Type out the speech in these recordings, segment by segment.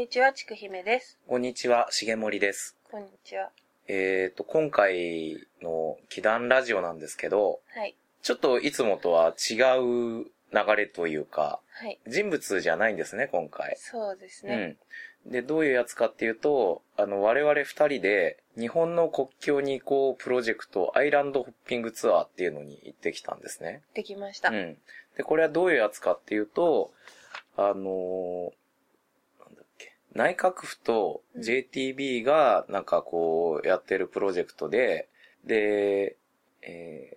にちは、ちくひめです。こんにちは、しげもりです。こんにちは。えっ、と、今回の祈願ラジオなんですけど、はい。ちょっといつもとは違う流れというか、はい。人物じゃないんですね、今回。そうですね。うん。で、どういうやつかっていうと、あの、我々二人で、日本の国境に行こうプロジェクト、アイランドホッピングツアーっていうのに行ってきたんですね。できました。うん。で、これはどういうやつかっていうと、あのー内閣府とうん。JTB がなんかこうやってるプロジェクトで、で、え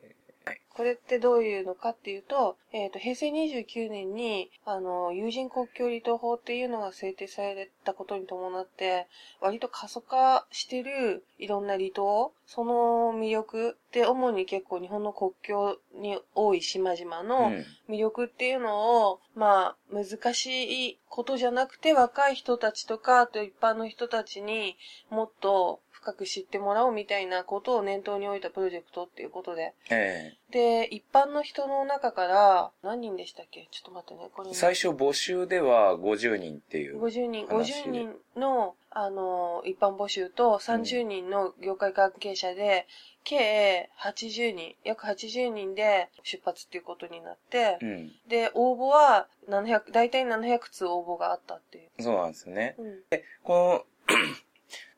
これってどういうのかっていうと、えっ、と、平成29年に、あの、有人国境離島法っていうのが制定されたことに伴って、割と過疎化してるいろんな離島、その魅力って主に結構日本の国境に多い島々ーのうん。魅力っていうのを、まあ、難しいことじゃなくて、若い人たちとか、あと一般の人たちにもっと深く知ってもらおうみたいなことを念頭に置いたプロジェクトっていうことで。えで、一般の人の中から、何人でしたっけ？ちょっと待ってね、これね、ー最初募集では50人っていう。50人、話50人の、あの、一般募集と30人の業界関係者で、計80人、約80人で出発っていうことになって、うん。で、応募は700、大体700通応募があったっていう。そうなんですね。うん。この、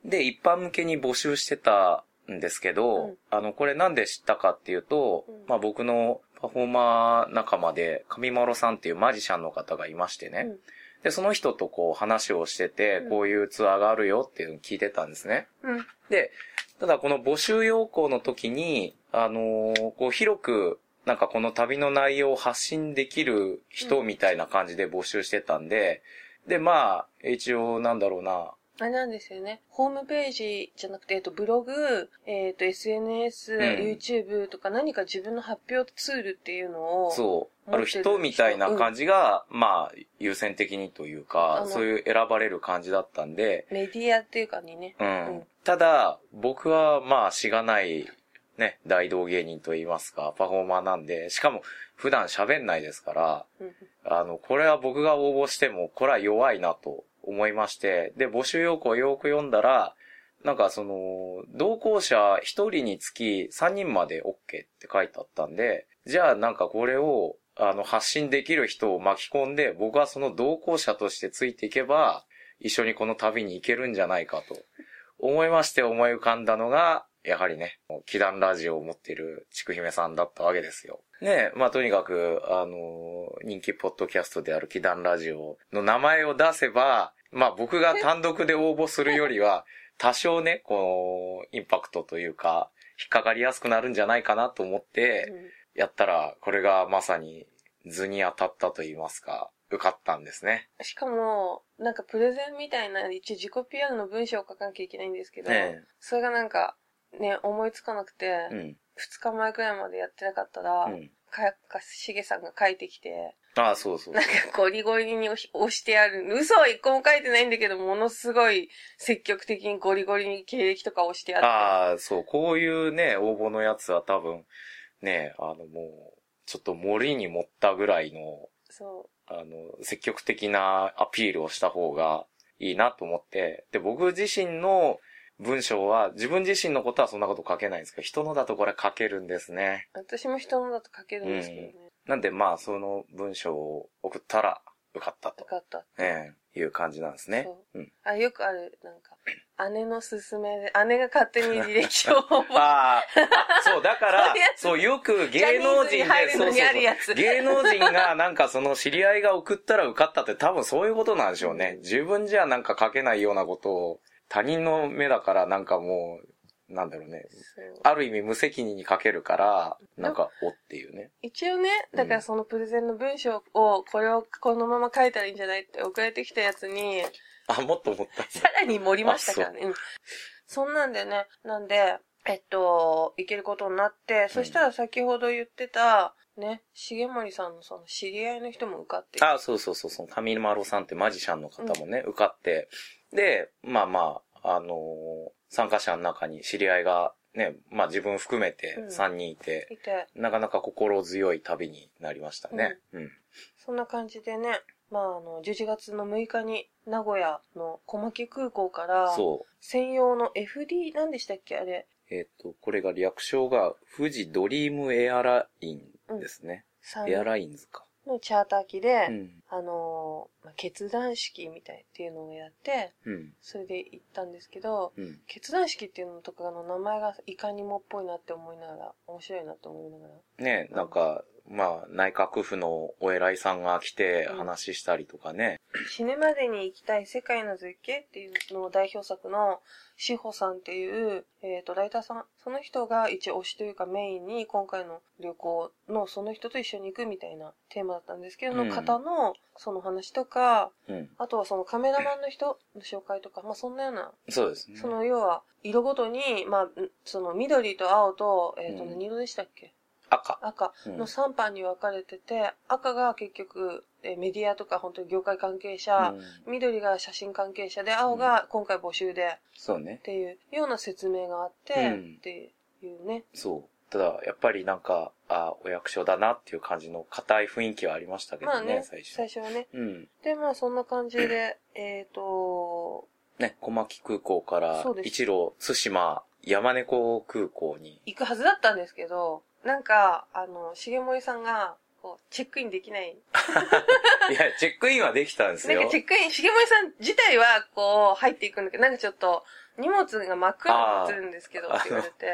で、一般向けに募集してたんですけど、うんあの、これなんで知ったかっていうと、うんまあ僕のパフォーマー仲間で、上丸さんっていうマジシャンの方がいましてね。うんで、その人とこう話をしてて、うんこういうツアーがあるよっていうのを聞いてたんですね。うん。で、ただこの募集要項の時に、あのーこう広く、なんかこの旅の内容を発信できる人みたいな感じで募集してたんで、で、まあ、一応なんだろうな、あれなんですよね。ホームページじゃなくて、えっと、ブログ、えっと、SNS、ん YouTube とか何か自分の発表ツールっていうのを、そう、ある人みたいな感じが、まあ、優先的にというあか、のそういう選ばれる感じだったんで、メディアっていうかにね。うん。うんただ、僕はまあ、しがない、ね、大道芸人と言いますか、パフォーマーなんで、しかも普段喋んないですから、うんあの、これは僕が応募しても、これは弱いなと思いまして、で、募集要項をよく読んだら、なんかその、同行者一人につき3人まで OK って書いてあったんで、じゃあなんかこれを、あの、発信できる人を巻き込んで、僕はその同行者としてついていけば、一緒にこの旅に行けるんじゃないかと思いまして思い浮かんだのが、やはりね、祈願ラジオを持っているちくひめさんだったわけですよ。ねまあとにかく、あの、人気ポッドキャストである祈願ラジオの名前を出せば、まあ僕が単独で応募するよりは、多少ね、この、インパクトというか、引っかかりやすくなるんじゃないかなと思って、やったら、これがまさに図に当たったと言いますか、受かったんですね。しかも、なんかプレゼンみたいな、一応自己 PR の文章を書かなきゃいけないんですけど、えそれがなんか、ね、思いつかなくて、え。うん。二日前くらいまでやってなかったら、うん。かかしげさんが書いてきて、ああ、そうそうなんかゴリゴリに押してある。嘘は一個も書いてないんだけど、ものすごい積極的にゴリゴリに経歴とか押してあって。ああ、そう、こういうね、応募のやつは多分、ね、あのもう、ちょっと森に持ったぐらいの、そあの、積極的なアピールをした方がいいなと思って、で、僕自身の文章は、自分自身のことはそんなこと書けないんですけど、人のだとこれ書けるんですね。う。私も人のだと書けるんですけどね。なんで、まあ、その文章を送ったら、受かったと、よかった。ええいう感じなんですねそう。うん。あ、よくある、なんか、姉の勧めで、姉が勝手に履歴書を 覚えああ、そう、だから そう、よく芸能人で、そうそう芸能人がなんかその知り合いが送ったら受かったって多分そういうことなんでしょうね。うん自分じゃなんか書けないようなことを他人の目だからなんかもう、なんだろうね。ある意味無責任に書けるから、なんか、おっていうね。一応ね、だからそのプレゼンの文章を、これをこのまま書いたらいいんじゃないって送られてきたやつに、あ、もっと思った。さらに盛りましたからね。うんそんなんでね、なんで、えっと、行けることになって、そしたら先ほど言ってた、ね、重森さんのその知り合いの人も受かって、あ、そうそうそう、その上丸さんってマジシャンの方もね、受かって、で、まあまあ、あのー参加者の中に知り合いがね、まあ自分含めてうん3人いて、いて、なかなか心強い旅になりましたね。うん。そんな感じでね、まあ、あの、11月の6日に名古屋の小牧空港から、そう。専用の FD、何でしたっけあれ。えっ、と、これが略称が、富士ドリームエアラインですね。エアラインズか。のチャーター機で、うん。あの決断式みたいっていうのをやって、うん。それで行ったんですけど、うん。決断式っていうのとかの名前がいかにもっぽいなって思いながら、面白いなって思いながら。ね、なんか、まあ、内閣府のお偉いさんが来てうん話したりとかね。死ぬまでに行きたい世界の絶景っていうのを代表作の志保さんっていう、えっ、と、ライターさん、その人が一応推しというかメインに今回の旅行のその人と一緒に行くみたいなテーマだったんですけど、うんの方のその話とか、うん。あとはそのカメラマンの人の紹介とか、まあそんなような、そうですね。その要は色ごとに、まあ、んその緑と青と、えっ、と、うん何色でしたっけ？赤。赤うんの3班に分かれてて、赤が結局、えーメディアとか本当に業界関係者、うん緑が写真関係者で、青が今回募集でっそうね。ていうような説明があって、うんっていうね。そう。ただ、やっぱりなんか、あお役所だなっていう感じの硬い雰囲気はありましたけどね、まあね、最初。最初はね。うん。で、まあそんな感じで、えっ、と、ね、小牧空港から一路、対馬山猫空港に。行くはずだったんですけど、なんか、あの、重森さんが、こう、チェックインできない。いや、チェックインはできたんですよなんか。チェックイン、重森さん自体は、こう、入っていくんだけど、なんかちょっと、荷物が真っ黒になってるんですけど、って言われて。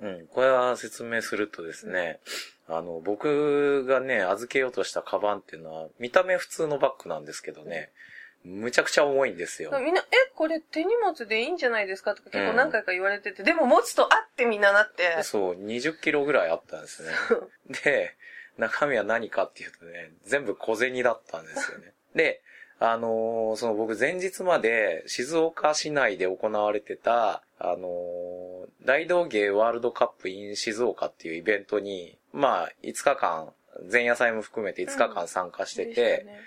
うん。これは説明するとですね、あの、僕がね、預けようとしたカバンっていうのは、見た目普通のバッグなんですけどね、むちゃくちゃ重いんですよ。みんな、え、これ手荷物でいいんじゃないですかとか結構何回か言われてて、でも持つとあってみんななって。そう、20キロぐらいあったんですね。で、中身は何かっていうとね、全部小銭だったんですよね。で、あのーその僕前日まで静岡市内で行われてた、あのー大道芸ワールドカップ in 静岡っていうイベントに、まあ、5日間、前夜祭も含めて5日間参加してて、でしたね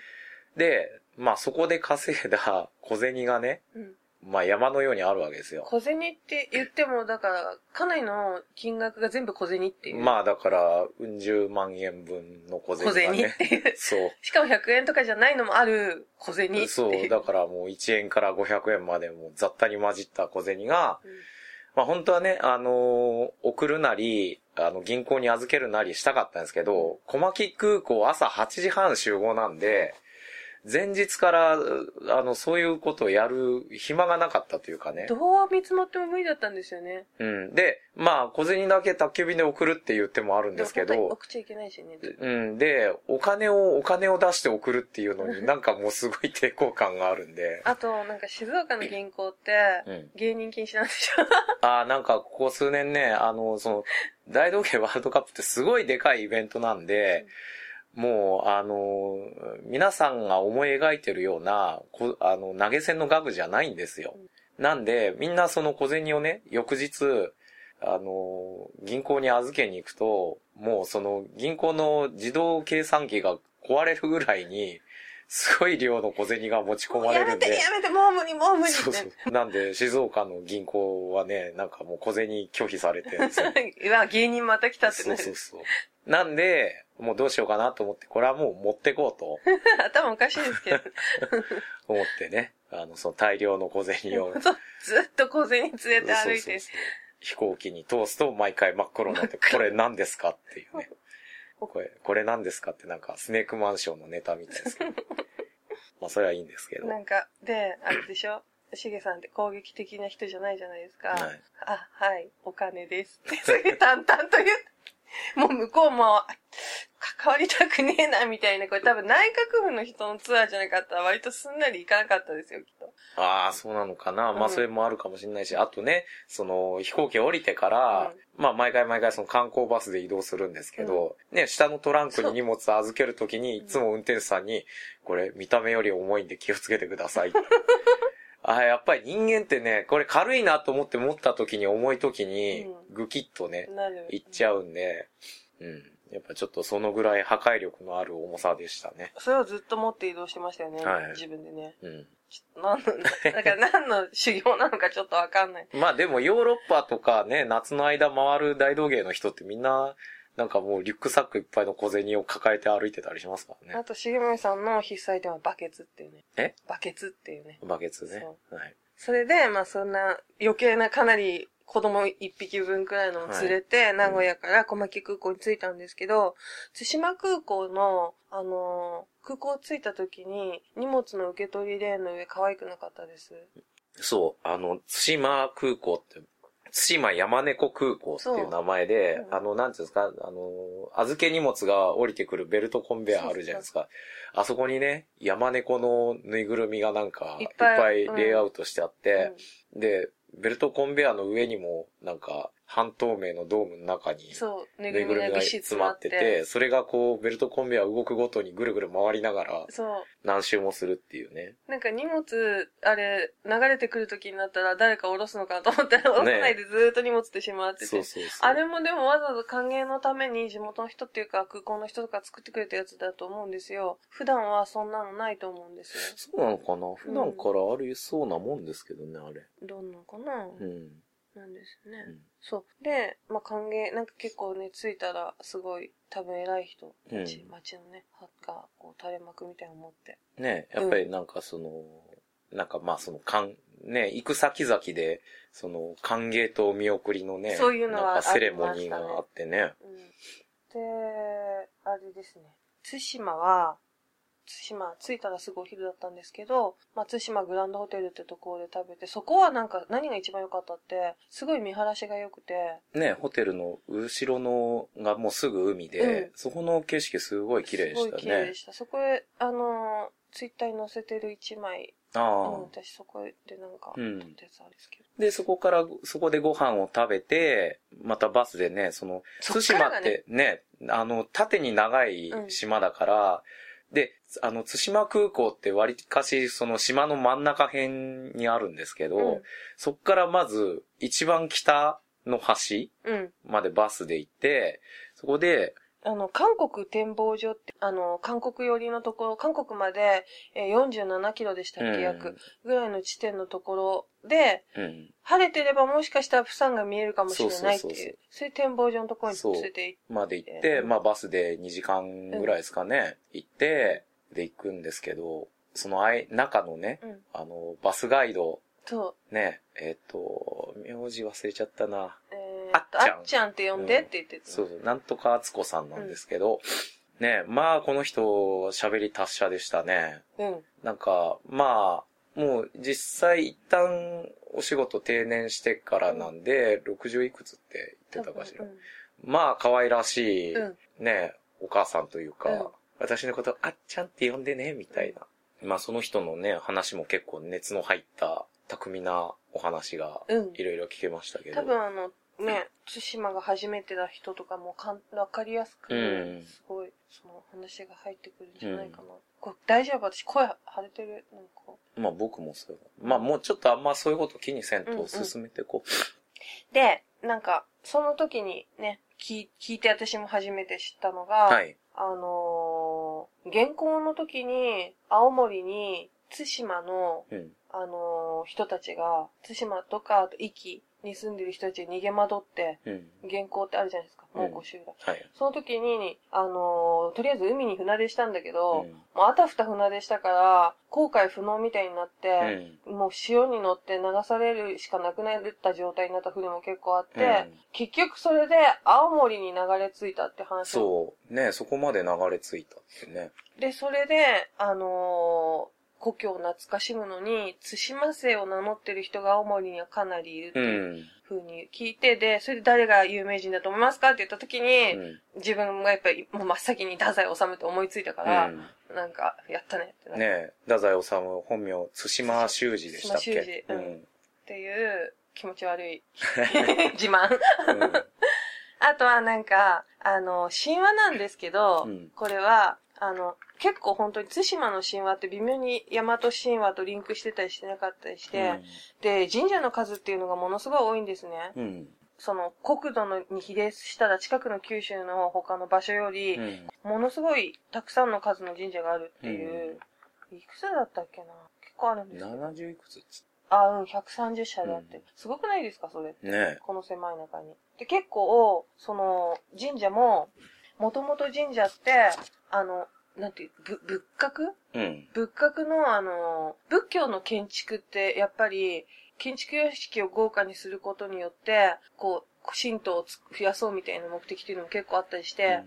で、まあそこで稼いだ 小銭がね、うんまあ山のようにあるわけですよ。小銭って言っても、だから、かなりの金額が全部小銭っていう。まあだから、うん十万円分の小銭が小銭っね。ていう。そう。しかも100円とかじゃないのもある小銭っていう。そう、だからもう1円から500円までもう雑多に混じった小銭が、うんまあ本当はね、あのー送るなり、あの、銀行に預けるなりしたかったんですけど、小牧空港朝8時半集合なんで、前日から、あの、そういうことをやる暇がなかったというかね。どう見積もっても無理だったんですよね。うん。で、まあ、小銭だけ宅急便で送るっていう手もあるんですけど、送っちゃいけないしね。うん。で、お金を、お金を出して送るっていうのになんかもうすごい抵抗感があるんで。あと、なんか静岡の銀行って、うん。芸人禁止なんでしああ、なんかここ数年ね、あの、その、大道芸ワールドカップってすごいでかいイベントなんで、もう、あの、皆さんが思い描いてるような、こあの、投げ銭の額じゃないんですよ。なんで、みんなその小銭をね、翌日、あの、銀行に預けに行くと、もうその銀行の自動計算機が壊れるぐらいに、すごい量の小銭が持ち込まれるんで。やめて、もう無理、もう無理って。そうそう。なんで、静岡の銀行はね、なんかもう小銭拒否されてるんですよ。うわ、芸人また来たってなる。そうそうそう。なんで、もうどうしようかなと思って、これはもう持ってこうと 頭おかしいですけど。思ってね、あの、その大量の小銭を。ずっと小銭連れて歩いて。飛行機に通すと毎回真っ黒になって、これ何ですかっていうね。これ、これ何ですかってなんかスネークマンションのネタみたいですけど。まあそれはいいんですけど。なんか、で、あれでしょ？しげさんって攻撃的な人じゃないじゃないですか。はいあ、はい、お金です。って、すげえ淡々と言って。もう向こうも、あ関わりたくねえな、みたいな。これ多分内閣府の人のツアーじゃなかったら割とすんなりいかなかったですよ、きっと。ああ、そうなのかな。まうんあそれもあるかもしれないし、あとね、その飛行機降りてから、まあ毎回毎回その観光バスで移動するんですけど、ね、下のトランクに荷物預けるときに、いつも運転手さんに、これ見た目より重いんで気をつけてください。ああ、やっぱり人間ってね、これ軽いなと思って持ったときに重いときにう、ぐきっとね、なる。いっちゃうんで、うん。やっぱちょっとそのぐらい破壊力のある重さでしたね。それをずっと持って移動してましたよね。はい自分でね。うん。ちょっと何の、だから何の修行なのかちょっとわかんない。まあでもヨーロッパとかね、夏の間回る大道芸の人ってみんな、なんかもうリュックサックいっぱいの小銭を抱えて歩いてたりしますからね。あと、重森さんの必須アイテムはバケツっていうね。え？バケツっていうね。バケツね。はい。それで、まあそんな余計なかなり子供一匹分くらいのを連れて、名古屋から小牧空港に着いたんですけど、対馬空港の、あのー空港着いた時に荷物の受け取りレーンの上可愛くなかったです。そう、あの、対馬空港って、対馬山猫空港っていう名前で、あの、なんていうんですか、あの、預け荷物が降りてくるベルトコンベアあるじゃないですか。あそこにね、山猫のぬいぐるみがなんか、いっぱぱいいレイアウトしてあって、うん。で、ベルトコンベアの上にも、なんか、半透明のドームの中に、そう、ぬいぐるみが詰まってて、それがこう、ベルトコンベア動くごとにぐるぐる回りながら、そう。何周もするっていうね。なんか荷物、あれ、流れてくる時になったら誰か下ろすのかなと思ったら、下ろさないでずーっと荷物として回ってて。そうそうそう。あれもでもわざわざ歓迎のために地元の人っていうか空港の人とか作ってくれたやつだと思うんですよ。普段はそんなのないと思うんですよ。そうなのかな？普段からありそうなもんですけどね、あれ。どんなのかな、うん。なんですね。うんそう。で、まあ歓迎、なんか結構ね、着いたらすごい多分偉い人たち、うん街のね、がこう垂れ幕みたいなの持って。ねやっぱりなんかその、なんかまあその、かん、ね行く先々で、その、歓迎と見送りのね、そういうのはなんかセレモニーがあってね。うん。で、あれですね。対馬は、対馬、着いたらすぐお昼だったんですけど、まあ、対馬グランドホテルってところで食べて、そこはなんか何が一番良かったって、すごい見晴らしが良くて、ねホテルの後ろのがもうすぐ海で、うんそこの景色すごい綺麗ですしたねごい綺麗で。した。そこへ、あのー、ツイッターに載せてる一枚、あうん、あ。私そこでなんか、うん撮ったやつあるんですけど。で、そこから、そこでご飯を食べて、またバスでね、その、そ対馬っっからがねてね、あの、縦に長い島だから、で、あの、対馬空港って割かし、その島の真ん中辺にあるんですけど、うん。そっからまず、一番北の端うん。までバスで行って、そこで、あの、韓国展望所って、あの、韓国寄りのところ、韓国まで、えー47キロでしたっけ、約、ぐらいの地点のところで、うん、うん。晴れてればもしかしたらプサンが見えるかもしれないってそうそうそうそういう、そういう展望所のところに連れて行っまで行って、うんまあバスで2時間ぐらいですかね、行って、で行くんですけど、そのあい中のね、うんあの、バスガイド、そう、ね、えっ、と、名字忘れちゃったな。えー、あっちゃんあっちゃんって呼んでって言ってた。そうそう、なんとかあつこさんなんですけど、ね、まあこの人、喋り達者でしたね。うん。なんか、まあ、もう実際一旦お仕事定年してからなんで、60いくつって言ってたかしら。うんまあ可愛らしい、うんね、お母さんというか、うん私のことあっちゃんって呼んでね、みたいな。まあその人のね、話も結構熱の入った巧みなお話がうんいろいろ聞けましたけど。多分あの、ね、対馬が初めてだ人とかもかんわかりやすく、うんすごい、その話が入ってくるんじゃないかな。これ大丈夫？私声腫れてる？なんか。まあ僕もそう。まあもうちょっとあんまそういうこと気にせんと進めてこで、なんか、その時にね、聞聞いて私も初めて知ったのが、う。はい。あのー、現行の時に、青森に、対馬の、うん。あのー人たちが、対馬とか、あと、壱岐に住んでる人たちに逃げ惑って、うん。現行ってあるじゃないですか、うん蒙古集落。はい。その時に、あのーとりあえず海に船出したんだけど、うんもうあたふた船出したから、航海不能みたいになっうて、ん。もう潮に乗って流されるしかなくなった状態になった船も結構あって、うん結局それで青森に流れ着いたって話をそう。ねそこまで流れ着いたってね。で、それで、あのー故郷を懐かしむのに、対馬姓を名乗ってる人が青森にはかなりいるってう。いうん風に聞いて、で、それで誰が有名人だと思いますかって言った時に、うん。自分がやっぱりもう真っ先に太宰治って思いついたから、なんか、やったねってねえ、太宰治本名、対馬修二でしたっけ？修二うんうん。っていう気持ち悪い 自慢。うん あとはなんか、あの、神話なんですけど、うんこれは、あの、結構本当に対馬の神話って微妙に大和神話とリンクしてたりしてなかったりして、で、神社の数っていうのがものすごい多いんですね。うん。その、国土のに比例したら近くの九州の他の場所より、うん。ものすごいたくさんの数の神社があるっていう、いくつだったっけな？結構あるんですよ。70いくつ？ああ、うん、130社であって。うんすごくないですか、それって？ねこの狭い中に。で、結構、その、神社も、もともと神社って、あの、なんていう、ぶ仏閣？うん。仏閣のあの、仏教の建築って、やっぱり、建築様式を豪華にすることによって、こう、神道をつ増やそうみたいな目的っていうのも結構あったりして、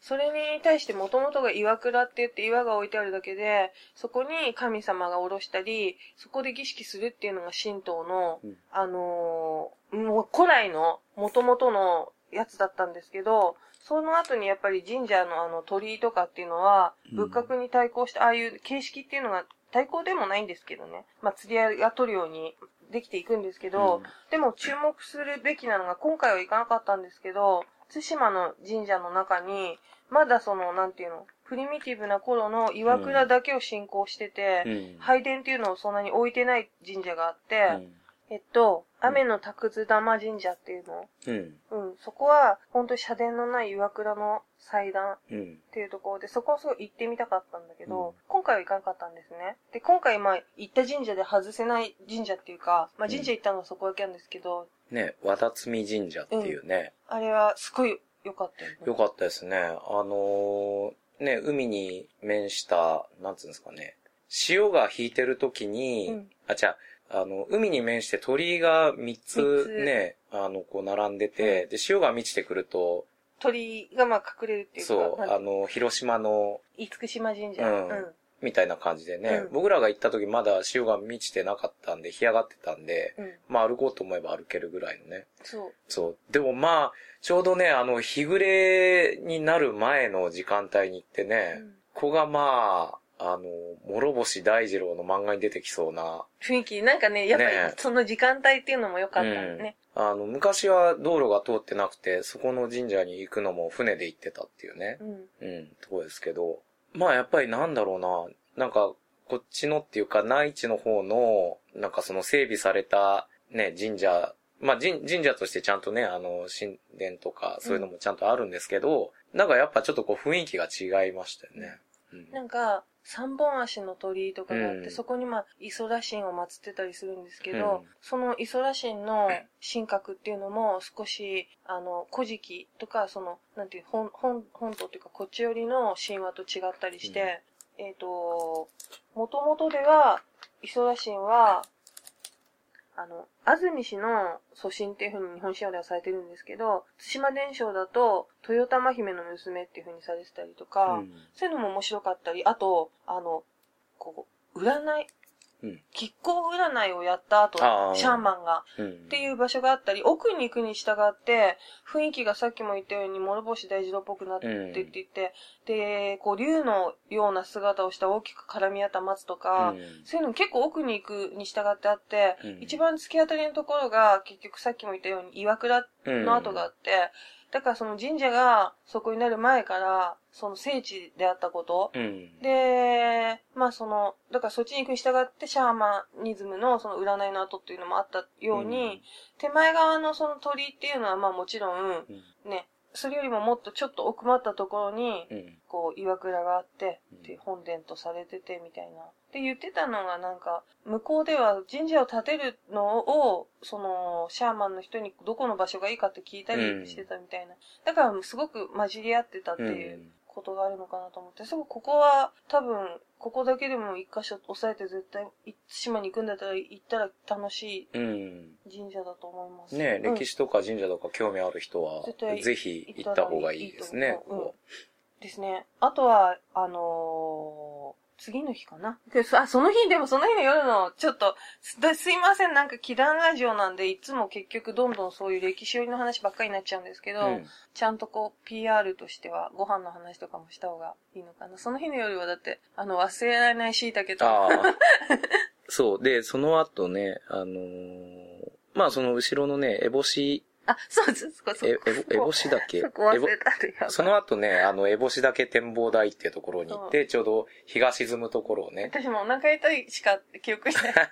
それに対して元々が岩倉って言って岩が置いてあるだけで、そこに神様が下ろしたり、そこで儀式するっていうのが神道の、うん。あのーもう古来の元々のやつだったんですけど、その後にやっぱり神社のあの鳥居とかっていうのは、うん仏閣に対抗して、ああいう形式っていうのが対抗でもないんですけどね。まあ、釣り合いが取るようにできていくんですけど、うんでも注目するべきなのが、今回は行かなかったんですけど、対馬の神社の中に、まだその、なんていうの、プリミティブな頃の岩倉だけを信仰してて、うん。拝殿っていうのをそんなに置いてない神社があって、うんえっと、うん雨の拓津玉神社っていうの？うん。うん、そこは、本当に社殿のない岩倉の祭壇うん。っていうところで、そこはすごい行ってみたかったんだけど、うん今回は行かなかったんですね。で、今回、まあ、行った神社で外せない神社っていうか、まあ、神社行ったのはそこだけなんですけど、ね、和田摘神社っていうね、あれはすごい良かったよね。よかったですね。あのーね、海に面した、なんつうんですかね、潮が引いてる時に、うんあ、じゃあの、海に面して鳥居が3つ三つね、あの、こう並んでて、で、潮が満ちてくると、鳥がまあ隠れるっていうか、そう、あの、広島の、厳島神社。うんうん。みたいな感じでね、うん僕らが行った時まだ潮が満ちてなかったんで、干上がってたんで、うん。まあ歩こうと思えば歩けるぐらいのね。そう。そう。でもまあ、ちょうどね、あの、日暮れになる前の時間帯に行ってね、うんここがまあ、あの、諸星大二郎の漫画に出てきそうな、雰囲気、なんかね、やっぱりねその時間帯っていうのも良かったんだね。あの、昔は道路が通ってなくて、そこの神社に行くのも船で行ってたっていうね、うん。うん、とこですけど、まあやっぱりなんだろうな、なんか、こっちのっていうか、内地の方の、なんかその整備された、ね、神社、まあ神神社としてちゃんとね、あの、神殿とか、そういうのもちゃんとあるんですけど、なんかやっぱちょっとこう雰囲気が違いましたよね。うん。なんか、三本足の鳥居とかがあって、うん。そこにまあ、イソラ神を祀ってたりするんですけど、うん。そのイソラ神の神格っていうのも少し、あの、古事記とか、その、なんていう、本、本、本島というか、こっち寄りの神話と違ったりして、えっ、と、もともとでは、イソラ神は、あの、安住氏の祖神っていう風に日本神話ではされてるんですけど、対馬伝承だと、豊玉姫の娘っていう風にされてたりとか、うん。そういうのも面白かったり、あと、あの、こう、占い、うん亀甲占いをやった後シャーマンが、うん。っていう場所があったり、奥に行くに従って、雰囲気がさっきも言ったように、諸星大二郎っぽくなってって言って、で、こう、竜のような姿をした大きく絡み合った松とか、うん。そういうの結構奥に行くに従ってあって、うん。一番突き当たりのところが、結局さっきも言ったように岩倉の跡があって、だからその神社がそこになる前から、その聖地であったこと、うん。で、まあその、だからそっちに行くに従ってシャーマニズムのその占いの後っていうのもあったように、手前側のその鳥居っていうのはまあもちろん、うんね、それよりももっとちょっと奥まったところに、うん。こう岩倉があって、うんで本殿とされててみたいな。って言ってたのがなんか、向こうでは神社を建てるのを、その、シャーマンの人にどこの場所がいいかって聞いたりしてたみたいな。だからすごく混じり合ってたっていうことがあるのかなと思って、すごくここは多分、ここだけでも一箇所押さえて絶対、い島に行くんだったら行ったら楽しうん。い神社だと思います。ねうん歴史とか神社とか興味ある人はぜひ行った方がいいですね。ですね。あとは、あのー次の日かなでそあ、その日、でもその日の夜の、ちょっと、すすいません、なんか、祈願ラジオなんで、いつも結局どんどんそういう歴史寄りの話ばっかりになっちゃうんですけど、うんちゃんとこう、PR としては、ご飯の話とかもした方がいいのかな。その日の夜はだって、あの、忘れられない椎茸と。そう。で、その後ね、あのーまあその後ろのね、エボシ、あ、そうです、そこ、そこ。え、エボエボシだっけ そこ忘れたその後ね、あの、エボシ岳展望台っていうところに行って、ちょうど日が沈むところをね、私もお腹痛いしか記憶してない。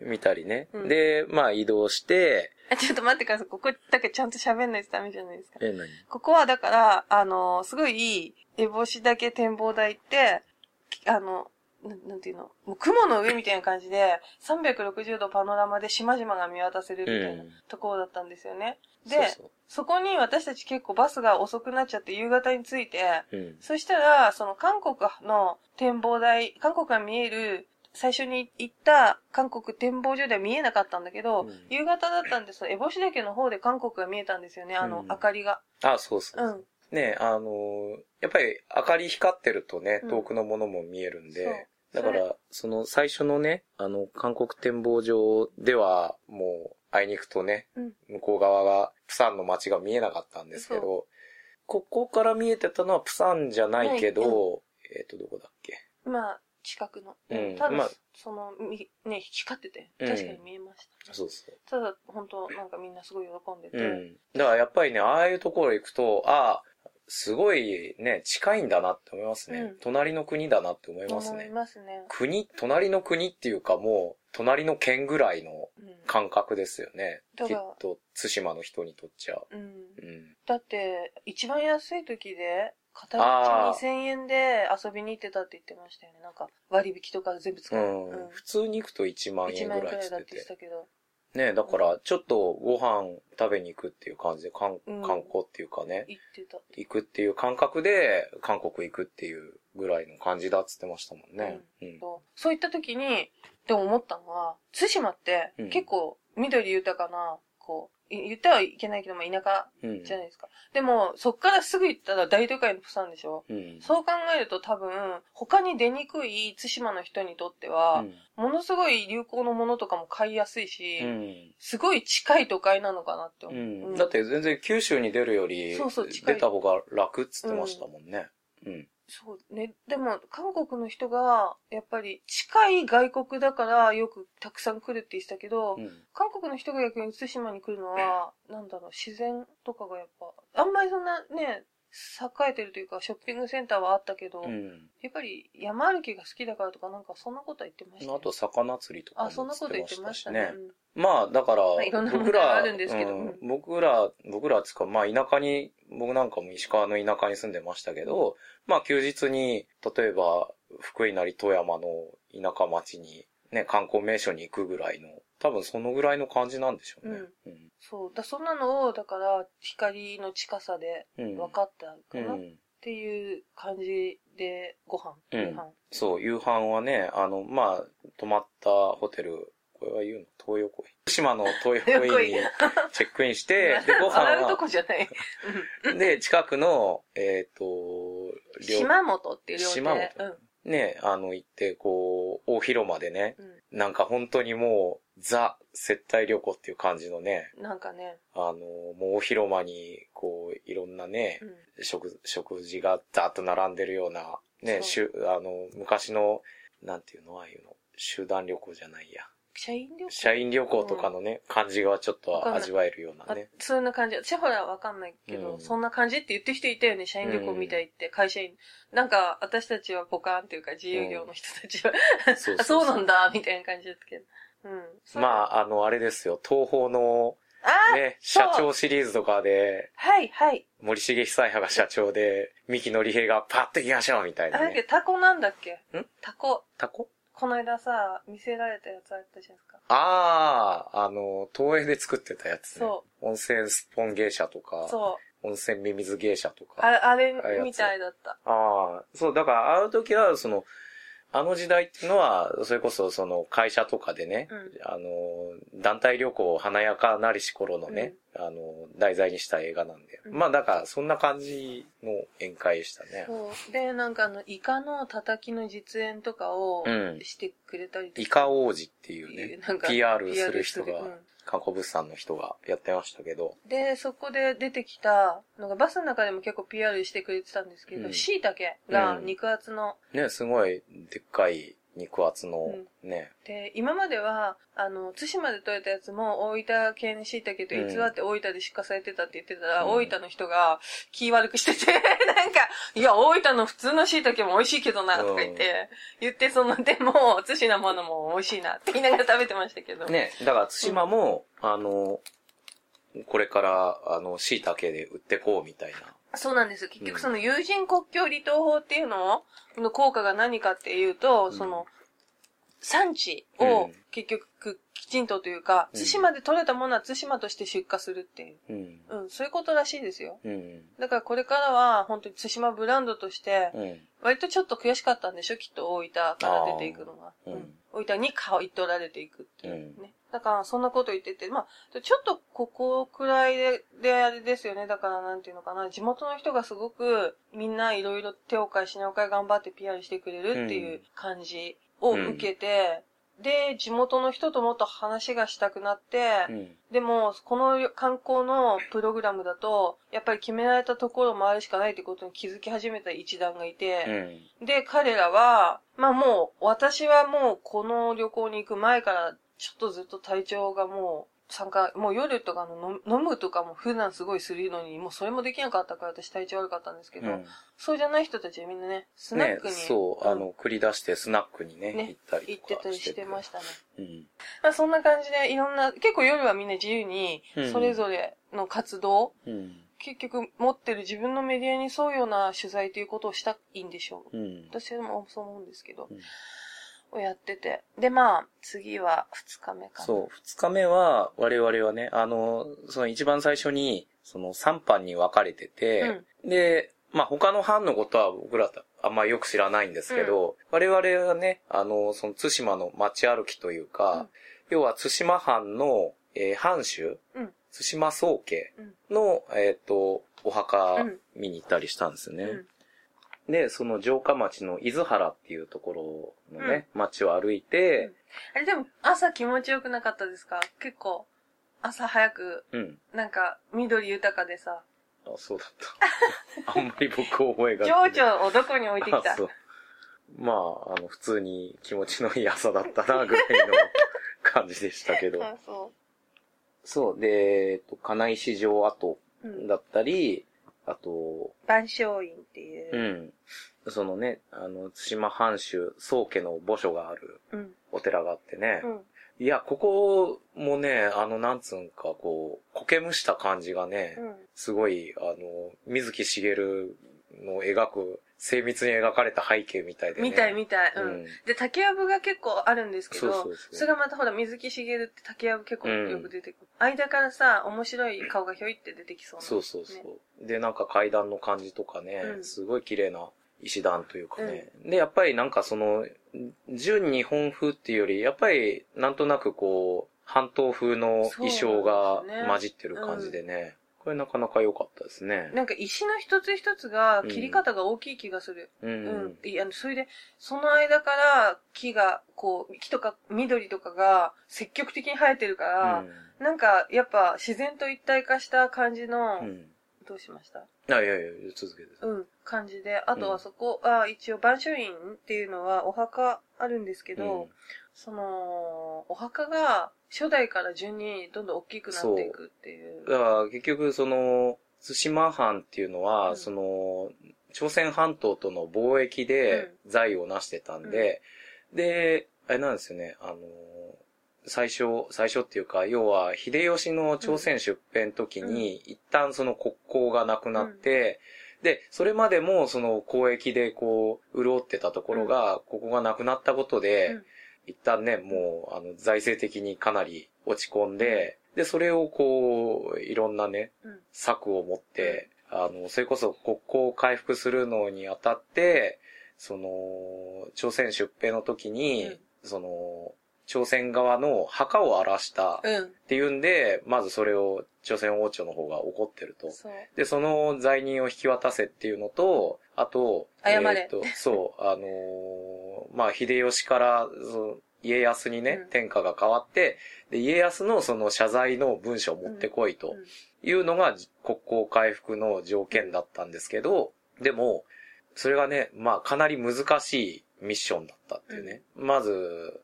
見たりね。うんで、まあ移動して、あちょっと待ってください。ここだけちゃんと喋んないとダメじゃないですか。え、何？ここはだから、あの、すごいいい、烏帽子だけ展望台って、きあの、なんていうの？もう雲の上みたいな感じで、360度パノラマで島々が見渡せるみたいなうんところだったんですよね。で、そうそうそこに私たち結構バスが遅くなっちゃって夕方に着いて、うん。そしたら、その韓国の展望台、韓国が見える、最初に行った韓国展望所では見えなかったんだけど、うん夕方だったんですよ。烏帽子岳の方で韓国が見えたんですよね、あのうん明かりが。あ、そうそうう。ん。ね、あのーやっぱり明かり光ってるとねう、ん遠くのものも見えるんで、だから、その最初のね、あの、韓国展望場では、もう、あいにくとね、うん向こう側が、プサンの街が見えなかったんですけそど、ここから見えてたのはプサンじゃないけど、えっ、と、どこだっけ？まあ、近くの。うんただ、まあその、みね、光ってて、うん確かに見えました。そうそう。ただ、本当なんかみんなすごい喜んでて。うん。だからやっぱりね、ああいうところ行くと、ああ、すごいね、近いんだなって思いますね。うん隣の国だなって思います思いね。ますね。国、隣の国っていうかもう、隣の県ぐらいのうん。感覚ですよね。きっだからと、対馬の人にとっちゃ。うん。うん。だって、一番安い時で、片道あー2000円で遊びに行ってたって言ってましたよね。なんか、割引とか全部使う。うん。普通に行くと1万1円万ぐらいつっ円くらいだってて言ってて。たけど。ね、だから、ちょっとご飯食べに行くっていう感じで、観光っていうかね、言ってた。行くっていう感覚で、韓国行くっていうぐらいの感じだっつってましたもんね。うん。そうそういった時に、でも思ったのは、対馬ってうん結構緑豊かな、こう、い言ってはいけないけど、まあ田舎うん。じゃないですか。でも、そっからすぐ行ったら大都会のプサンでしょ？うん。そう考えると多分、他に出にくい対馬の人にとっては、ものすごい流行のものとかも買いやすいし、うん。すごい近い都会なのかなってう思う。ん。うんだって全然九州に出るより、そうそう出た方が楽っつってましたもんね。うん。そうね。でも、韓国の人が、やっぱり近い外国だからよくたくさん来るって言ってたけど、うん。韓国の人が逆に対馬に来るのは、なんだろう、自然とかがやっぱ、あんまりそんなね、栄えてるというか、ショッピングセンターはあったけど、うん。やっぱり山歩きが好きだからとか、なんかそんなことは言ってました、あと、魚釣りとかもあ、そんなこと言ってましたね。うんまあ、だからまあいろんな、問僕ら、あるんですけどうん僕ら、僕らつか、まあ、田舎に、僕なんかも石川の田舎に住んでましたけど、まあ、休日に、例えば、福井なり富山の田舎町に、ね、観光名所に行くぐらいの、多分そのぐらいの感じなんでしょうね。うん。そう。だそんなのを、だから、光の近さでうん。分かったかな、っうん。ていう感じで、ご飯、うん夕飯。そう、夕飯はね、あの、まあ、泊まったホテル、これは言うの？東横イン。福島の東横インにチェックインして、で、ご飯は、こじゃない。で、近くの、えっ、と、料島本っていう料島亭。本ね、あの、行って、こう、大広間でね、うん。なんか本当にもう、ザ、接待旅行っていう感じのね、うん。なんかね、あの、もう大広間に、こう、いろんなねう、ん。食、食事がザーッと並んでるような、ね、しゅ、あの、昔の、なんていうの、ああいうの、集団旅行じゃないや。社員旅行？社員旅行とかのね、感じがちょっと味わえるようなあね。そんな感じ。私ほらわかんないけど、うんそんな感じって言ってる人いたよね。社員旅行みたいって、会社員。なんか、私たちはポカーンっていうか、自由業の人たちは、そう あそうなんだ、みたいな感じだったけど。うん。まあ、あ、あの、あれですよ、東宝の、ね、社長シリーズとかで、はい、はい。森重久彌が社長で、三木のり平がパッと行きましょうみたいなあれだっけ、ね。タコなんだっけ？ん？タコ。タコ？この間さ、見せられたやつあったじゃないですか。ああ、あの、東映で作ってたやつね。そ温泉スポン芸者とか、そう。温泉ミミズ芸者とか。あれ、あれみたいだった。ああ、そう、だから、あの時は、その、あの時代っていうのは、それこそ、その、会社とかでね、うんあの、団体旅行華やかなりし頃のね、あの、題材にした映画なんで。うんまあ、だから、そんな感じの宴会でしたね。そう。で、なんかあの、イカのたたきの実演とかをうんしてくれたりとか。イカ王子っていうね、なんか PR する人が観光物産の人がやってましたけど、で、そこで出てきたのが、バスの中でも結構 PR してくれてたんですけど、うん。椎茸がうん。肉厚の、ね、すごいでっかい肉厚のね、で、今までは、あの、津島で取れたやつも大分県椎茸と偽って大分で出荷されてたって言ってたら、うん。大分の人が気悪くしてて、なんか、いや、大分の普通の椎茸も美味しいけどな、とか言って、言って、その、でも、津島のものも美味しいなって言いながら食べてましたけど。ね、だから対馬も、あの、これから、あの、椎茸で売ってこうみたいなそうなんです。結局その友人国境離島法っていうのの効果が何かっていうと、うんその、産地うをん結局きちんとというか、うん対馬で取れたものは対馬として出荷するっていう。うん。うん、そういうことらしいですよ。うん。だからこれからは本当に対馬ブランドとして、うん。割とちょっと悔しかったんでしょ？きっと大分から出ていくのが。うんうん大分に買い取られていくっていうね。うんだからそんなこと言ってて、まあ、ちょっとここくらいで、であれですよね。だからなんていうのかな。地元の人がすごくみんないろいろ手を変え品を変え頑張って PR してくれるっていう感じを受けて、で、地元の人ともっと話がしたくなって、うん。でも、この観光のプログラムだと、やっぱり決められたところを回るしかないってことに気づき始めた一団がいて、うん。で、彼らは、まあもう、私はもうこの旅行に行く前から、ちょっとずっと体調がもう、参加、もう夜とかの飲飲むとかも普段すごいするのに、もうそれもできなかったから私体調悪かったんですけど、うん。そうじゃない人たちはみんなね、スナッねクに、そう、んあの、繰り出してスナックにね、ね行ったり行ってたりとかしてましたね。うん。まあそんな感じでいろんな、結構夜はみんな自由にうん、それぞれの活動、うん。結局持ってる自分のメディアに沿うような取材ということをしたいんでしょう。うん。私はもうそう思うんですけど、うんをやってて。で、まあ、次は2日目かな。そう、二日目は、我々はね、あの、その一番最初に、その3班に分かれてて、で、まあ他の班のことは僕らあんまりよく知らないんですけど、我々はね、あの、その対馬の街歩きというか、うん。要は対馬藩の、えー藩主、うん。対馬宗家うん。の、えっ、と、お墓うん。見に行ったりしたんですよね。うんで、その城下町の伊豆原っていうところのね、町を歩いて、あれでも朝気持ちよくなかったですか？結構、朝早く、うん。なんか、緑豊かでさ、あ、そうだった。あんまり僕覚えが。情緒をどこに置いてきた？まあ、あの、普通に気持ちのいい朝だったな、ぐらいの感じでしたけど。あ、そそう。で、えっと、金石城跡う。うん。だったり、あと、万象院っていうう。ん。そのね、あの、対馬藩主、宗家の墓所があるうん。お寺があってね。うん。いや、ここもね、あの、なんつうんか、こう、苔むした感じがね、うん。すごい、あの、水木しげるの描く、精密に描かれた背景みたいでね。みたいみたい。ううんん。で、竹やぶが結構あるんですけど、そうそうそうそれがまたほら、水木しげるって竹やぶ結構よく出てくる。間からさ、面白い顔がひょいって出てきそうな。そうそうそう。ねで、なんか階段の感じとかね、うんすごい綺麗な石段というかね。で、やっぱりなんかその、純日本風っていうより、やっぱりなんとなくこう、半島風の衣装が混じってる感じでね、これなかなか良かったですね。なんか石の一つ一つが切り方が大きい気がする。う。うんん。いや、それで、その間から木が、こう、木とか緑とかが積極的に生えてるから、なんか、やっぱ自然と一体化した感じの、うん。うん。どうしました？あ、いやいや、続けて。うん、感じで。あとはそこ、あ一応、万象院っていうのはお墓あるんですけど、うんその、お墓が初代から順にどんどん大きくなっていくっていう。だから結局その、対馬藩っていうのは、うん。その、朝鮮半島との貿易で財を成してたんで、で、あれなんですよね、あの、最初、最初っていうか、要は、秀吉の朝鮮出兵の時に、一旦その国交がなくなって、で、それまでもその交易でこう、潤ってたところが、ここがなくなったことで、うん一旦ね、もう、あの、財政的にかなり落ち込んで、で、それをこう、いろんなね、うん。策を持って、あの、それこそ国交を回復するのにあたって、その、朝鮮出兵の時に、うん。その、朝鮮側の墓を荒らしたっうん。ていうんで、まずそれを朝鮮王朝の方が怒ってると。で、その罪人を引き渡せっていうのと、あと、謝れ。えーとそう、あのーまあ、秀吉から、その家康にね、うん。天下が変わって、で、家康のその謝罪の文書を持ってこいとうん。いうのが国交回復の条件だったんですけど、でも、それがね、まあ、かなり難しいミッションだったっていうね。まず、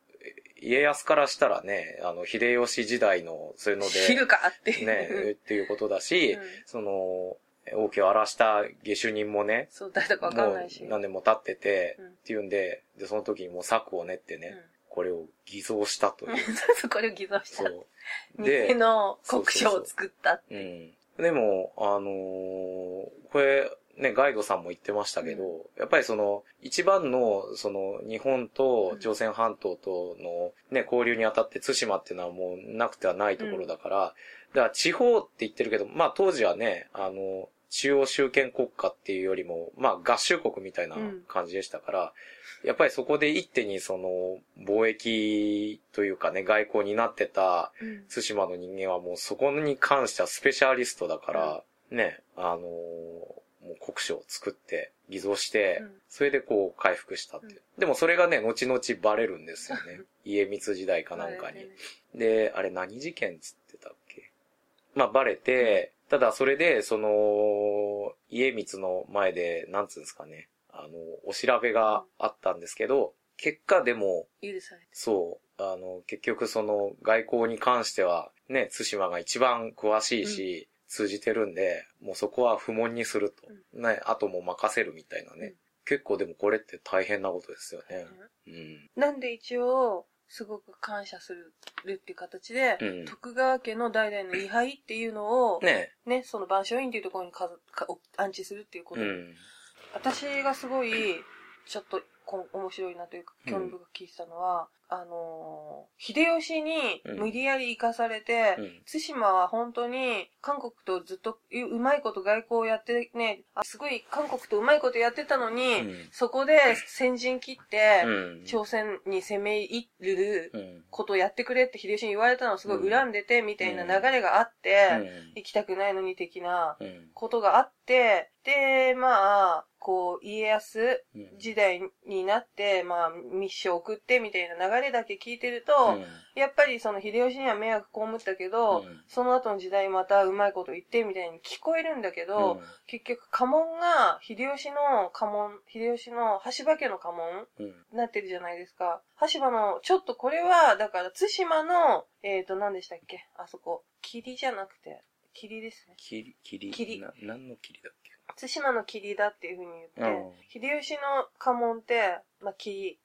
家康からしたらね、あの、秀吉時代の、そういうので、知るかっていう。ね、っていうことだし、うん。その、王家を荒らした下手人もね、そう、誰だかわかんないし。もう何年も経ってて、うんっていうんで、で、その時にもう策を練ってね、これを偽造したという。うん。そこで偽造したそ。う。偽の国書を作った。うん。でも、あのーこれ、ね、ガイドさんも言ってましたけど、やっぱりその、一番の、その、日本と朝鮮半島とのね、交流にあたって対馬っていうのはもうなくてはないところだから、だから地方って言ってるけど、まあ当時はね、あの、中央集権国家っていうよりも、まあ合衆国みたいな感じでしたから、やっぱりそこで一手にその、貿易というかね、外交になってたうん対馬の人間はもうそこに関してはスペシャリストだから、ね、あのーもう国書を作って、偽造して、うんそれでこう回復したっていう。でもそれがね、後々バレるんですよね。家光時代かなんかに。で、あれ何事件つってまあバレて、ただそれで、その、家光の前で、なんつうんですかね、あの、お調べがあったんですけど、結果でも、許されて。そう、あの、結局その外交に関しては、ね、対馬が一番詳しいし、通じてるんで、もうそこは不問にすると。ね、あともう任せるみたいなね。うん結構でもこれって大変なことですよね。うん。なんで一応、すごく感謝するっていう形で、うん。徳川家の代々の位牌っていうのを、ね、ねその万象院っていうところにかざかお安置するっていうこと、うん。私がすごい、ちょっとこ面白いなというか、興味深く聞いてたのは、あのー秀吉に無理やり生かされて、うん。対馬は本当に韓国とずっとううまいこと外交をやってね、あすごい韓国とうまいことやってたのに、うんそこで先陣切って、うん。朝鮮に攻め入るうん。ことをやってくれって秀吉に言われたのをすごい恨んでて、みたいな流れがあって、行きたくないのに的なうん。ことがあって、で、まあ、こう、家康うん。時代になって、まあ、ミッション送ってみたいな流れだけ聞いてると、うんやっぱりその秀吉には迷惑被ったけど、うんその後の時代またうまいこと言ってみたいに聞こえるんだけど、結局家紋が秀吉の家紋、秀吉の橋場家の家紋うん。になってるじゃないですか。橋場の、ちょっとこれは、だから対馬の、えっ、ー、と、何でしたっけ？あそこ。霧じゃなくて、霧ですね。霧、霧？霧な、何の霧だっけ？対馬の霧だっていう風に言って、うん秀吉の家紋って、まあ、霧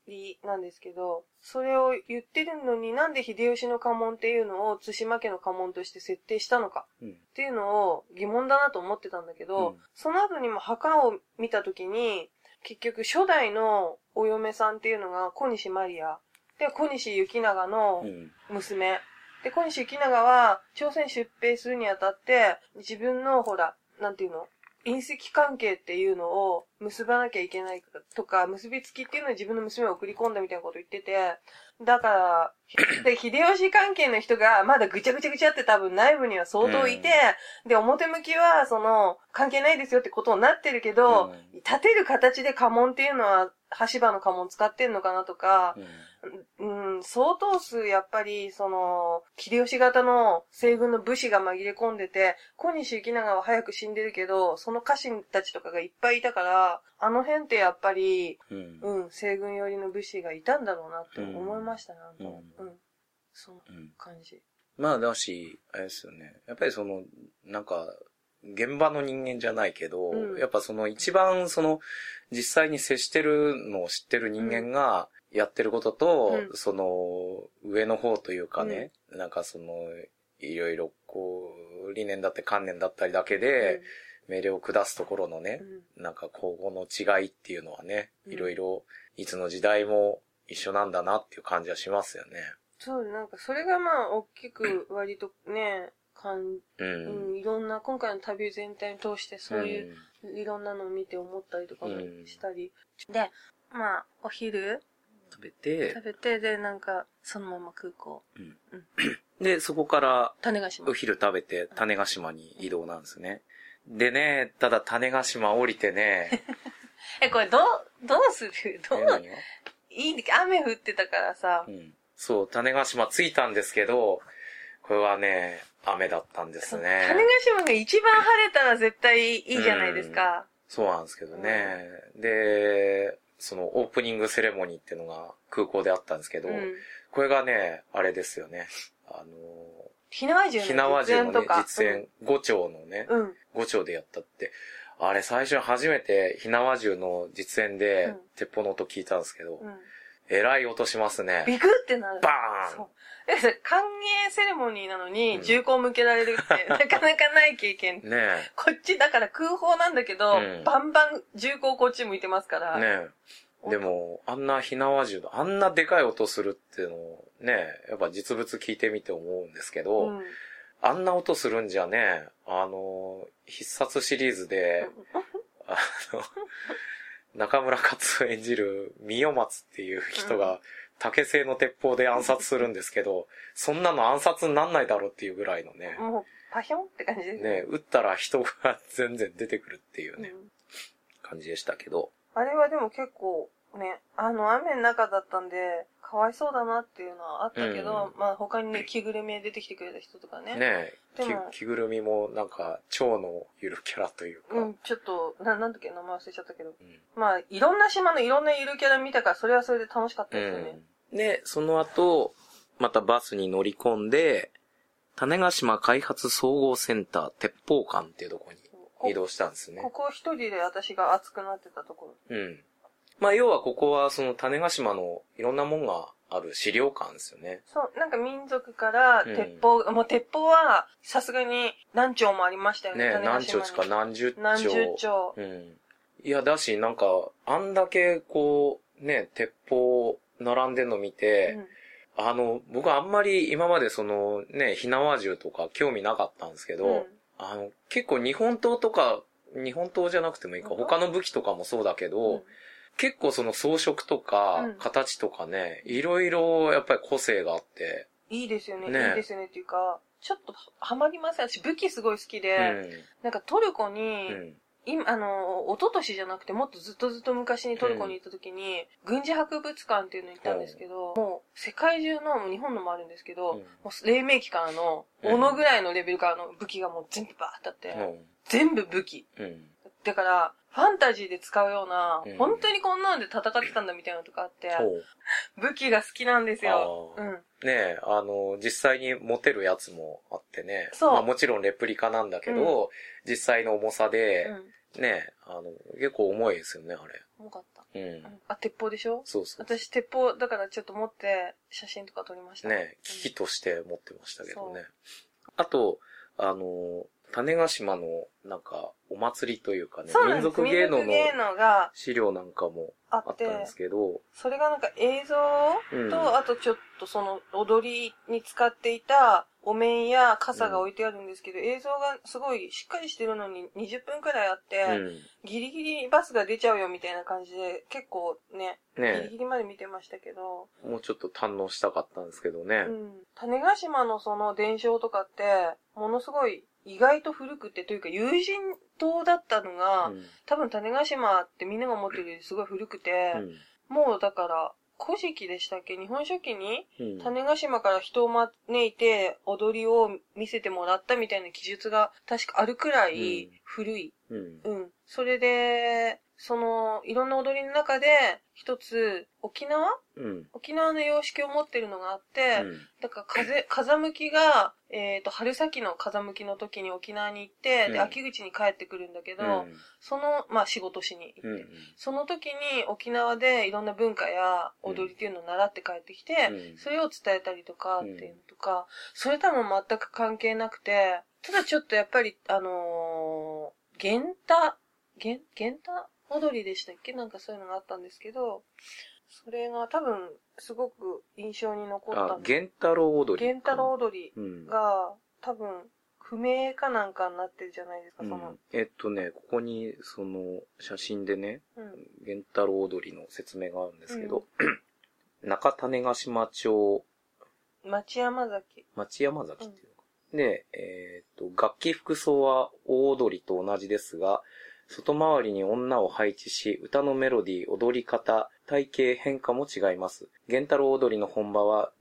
なんですけど、それを言ってるのになんで秀吉の家紋っていうのを対馬家の家紋として設定したのかうん。っていうのを疑問だなと思ってたんだけど、うんその後にも墓を見た時に、結局初代のお嫁さんっていうのが小西マリア。で、小西行長のうん。娘。で、小西行長は朝鮮出兵するにあたって、自分のほら、なんていうの隕石関係っていうのを結ばなきゃいけないとか、結びつきっていうのに自分の娘を送り込んだみたいなこと言ってて、だから、で、秀吉関係の人がまだぐちゃぐちゃぐちゃって多分内部には相当いて、で、表向きはその、関係ないですよってことになってるけど、立てる形で家紋っていうのは、橋場の家紋使ってんのかなとか、うん、相当数やっぱり、その、秀吉型の西軍の武士が紛れ込んでて、小西行長は早く死んでるけど、その家臣たちとかがいっぱいいたから、あの辺ってやっぱり、うん。うん、西軍寄りの武士がいたんだろうなって思いましたね、あのううん。そのうん。感じ。まあだし、あれですよね。やっぱりその、なんか、現場の人間じゃないけど、うんやっぱその一番その、実際に接してるのを知ってる人間がやってることと、うん。その、上の方というかね、なんかその、いろいろこう、理念だって観念だったりだけで、命令を下すところのねう、ん。なんか今後の違いっていうのはね、うん。いろいろ、いつの時代も一緒なんだなっていう感じはしますよね。そう、なんかそれがまあ、大きく割とね、かん、う。うんん、いろんな、今回の旅全体に通してそういう、いろんなのを見て思ったりとかもしたり。で、まあ、お昼食べて食、べて、で、なんか、そのまま空港、で、そこから種子島お。昼食べて種子島に移動なんですね。でね、ただ種子島降りてね、え、これどう、どうする？どう、いい、雨降ってたからさう、ん。そう、種子島着いたんですけど、これはね、雨だったんですね。種子島が一番晴れたら絶対いいじゃないですか。そうなんですけどね。で、そのオープニングセレモニーっていうのが空港であったんですけど、うん。これがね、あれですよね。あの、火縄銃火縄銃のねとか。、実演、5丁のね、うん。うん。5丁でやったって、あれ最初初めて火縄銃の実演でうん鉄砲の音聞いたんですけど、うん。えらい音しますね。ビクってなる。バーン歓迎セレモニーなのうにん銃口向けられるって、なかなかない経験。ねこっちだから空砲なんだけど、うんバンバン銃口こっち向いてますから。え。ねえ。でも、あんな火縄銃の、あんなでかい音するっていうのをね、やっぱ実物聞いてみて思うんですけど、うん。あんな音するんじゃね、あの、必殺シリーズで、あの、中村克夫演じる三代松っていう人うが竹製の鉄砲で暗殺するんですけど、そんなの暗殺になんないだろうっていうぐらいのね、もう、パヒョンって感じ。ですね、撃ったら人が全然出てくるっていうね、うん。感じでしたけど、あれはでも結構ね、あの雨の中だったんで、かわいそうだなっていうのはあったけど、まあ他にね、着ぐるみで出てきてくれた人とかね。ねでもき着ぐるみもなんか、蝶のゆるキャラというか、うん、ちょっと、な、なんだっけ、名前忘れちゃったけど。うんまあ、いろんな島のいろんなゆるキャラ見たから、それはそれで楽しかったですよね。うんで、その後、またバスに乗り込んで、種子島開発総合センター鉄砲館っていうところにこ移動したんですねこ。こ一人で私が熱くなってたところ。うん。まあ、要はここはその種子島のいろんなもんがある資料館ですよね。そう、なんか民族からうん鉄砲、もう鉄砲はさすがに何丁もありましたよね。ね何丁ちか？何十丁。何十丁。うん。いや、だし、なんか、あんだけこう、ね、鉄砲並んでんの見て、あの、僕はあんまり今までそのね、火縄銃とか興味なかったんですけど、うんあの、結構日本刀とか、日本刀じゃなくてもいいか、うん他の武器とかもそうだけど、うん結構その装飾とかうん、形とかね、いろいろやっぱり個性があって、いいですよね、ねいいですよねっていうか、ちょっとハマりません？私武器すごい好きで、なんかトルコに、うん。うん。今、あの、一昨年じゃなくてもっとずっとずっと昔にトルコに行った時に、軍事博物館っていうのに行ったんですけど、もう世界中の、日本のもあるんですけど、うんもう黎明期からの、うん斧ぐらいのレベルからの武器がもう全部バーってあって、うん。全部武器。うん。だから、ファンタジーで使うような、うん本当にこんなので戦ってたんだみたいなのとかあって。武器が好きなんですよ。うん。ねえ、あの、実際に持てるやつもあってね。そうまあもちろんレプリカなんだけど、実際の重さうで、ん。ねえ、あの、結構重いですよね、あれ。重かった。うん。うんあ、鉄砲でしょ？そうそう。私、鉄砲、だからちょっと持って、写真とか撮りました。ね、危機として持ってましたけどね。あと、あの、種子島の、なんか、お祭りというかね民族芸能の資料なんかもあったんですけど、それがなんか映像うんと、あとちょっとその踊りに使っていたお面や傘が置いてあるんですけど、映像がすごいしっかりしてるのに20分くらいあって、うん。ギリギリバスが出ちゃうよみたいな感じで、結構ね、ギリねギリまで見てましたけど、もうちょっと堪能したかったんですけどねう。ん。種子島のその伝承とかって、ものすごい意外と古くて、というか友人島だったのが、うん多分種子島ってみんなが思ってるよりすごい古くて、うんもうだから、古事記でしたっけ？日本書紀にうん種子島から人を招いて踊りを見せてもらったみたいな記述が確かあるくらいうん古い。うん。うん。それで、その、いろんな踊りの中で、一つ、沖縄？うん。沖縄の様式を持ってるのがあって、うん。だから風、風向きが、えっ、と、春先の風向きの時に沖縄に行って、うん。で、秋口に帰ってくるんだけど、うん。その、まあ仕事しに行って、うん。その時に沖縄でいろんな文化や踊りっていうのを習って帰ってきて、うん。それを伝えたりとかっていうのとか、それとはもう全く関係なくて、ただちょっとやっぱり、あのー、ゲンタ、ゲン、ゲンタ踊りでしたっけ？なんかそういうのがあったんですけど、それが多分すごく印象に残ったあ、源太郎踊り。ゲンタロ踊りうん。が多分不明かなんかになってるじゃないですか、うんその。えっとね、ここに、その、写真でね、うん。源太郎踊りの説明があるんですけど、中種子島町町山崎。町山崎っていうのか。で、えーっと、楽器服装は大踊りと同じですが、外回りに女を配置し、歌のメロディー、踊り方、体型変化も違います。源太郎踊りの本場は、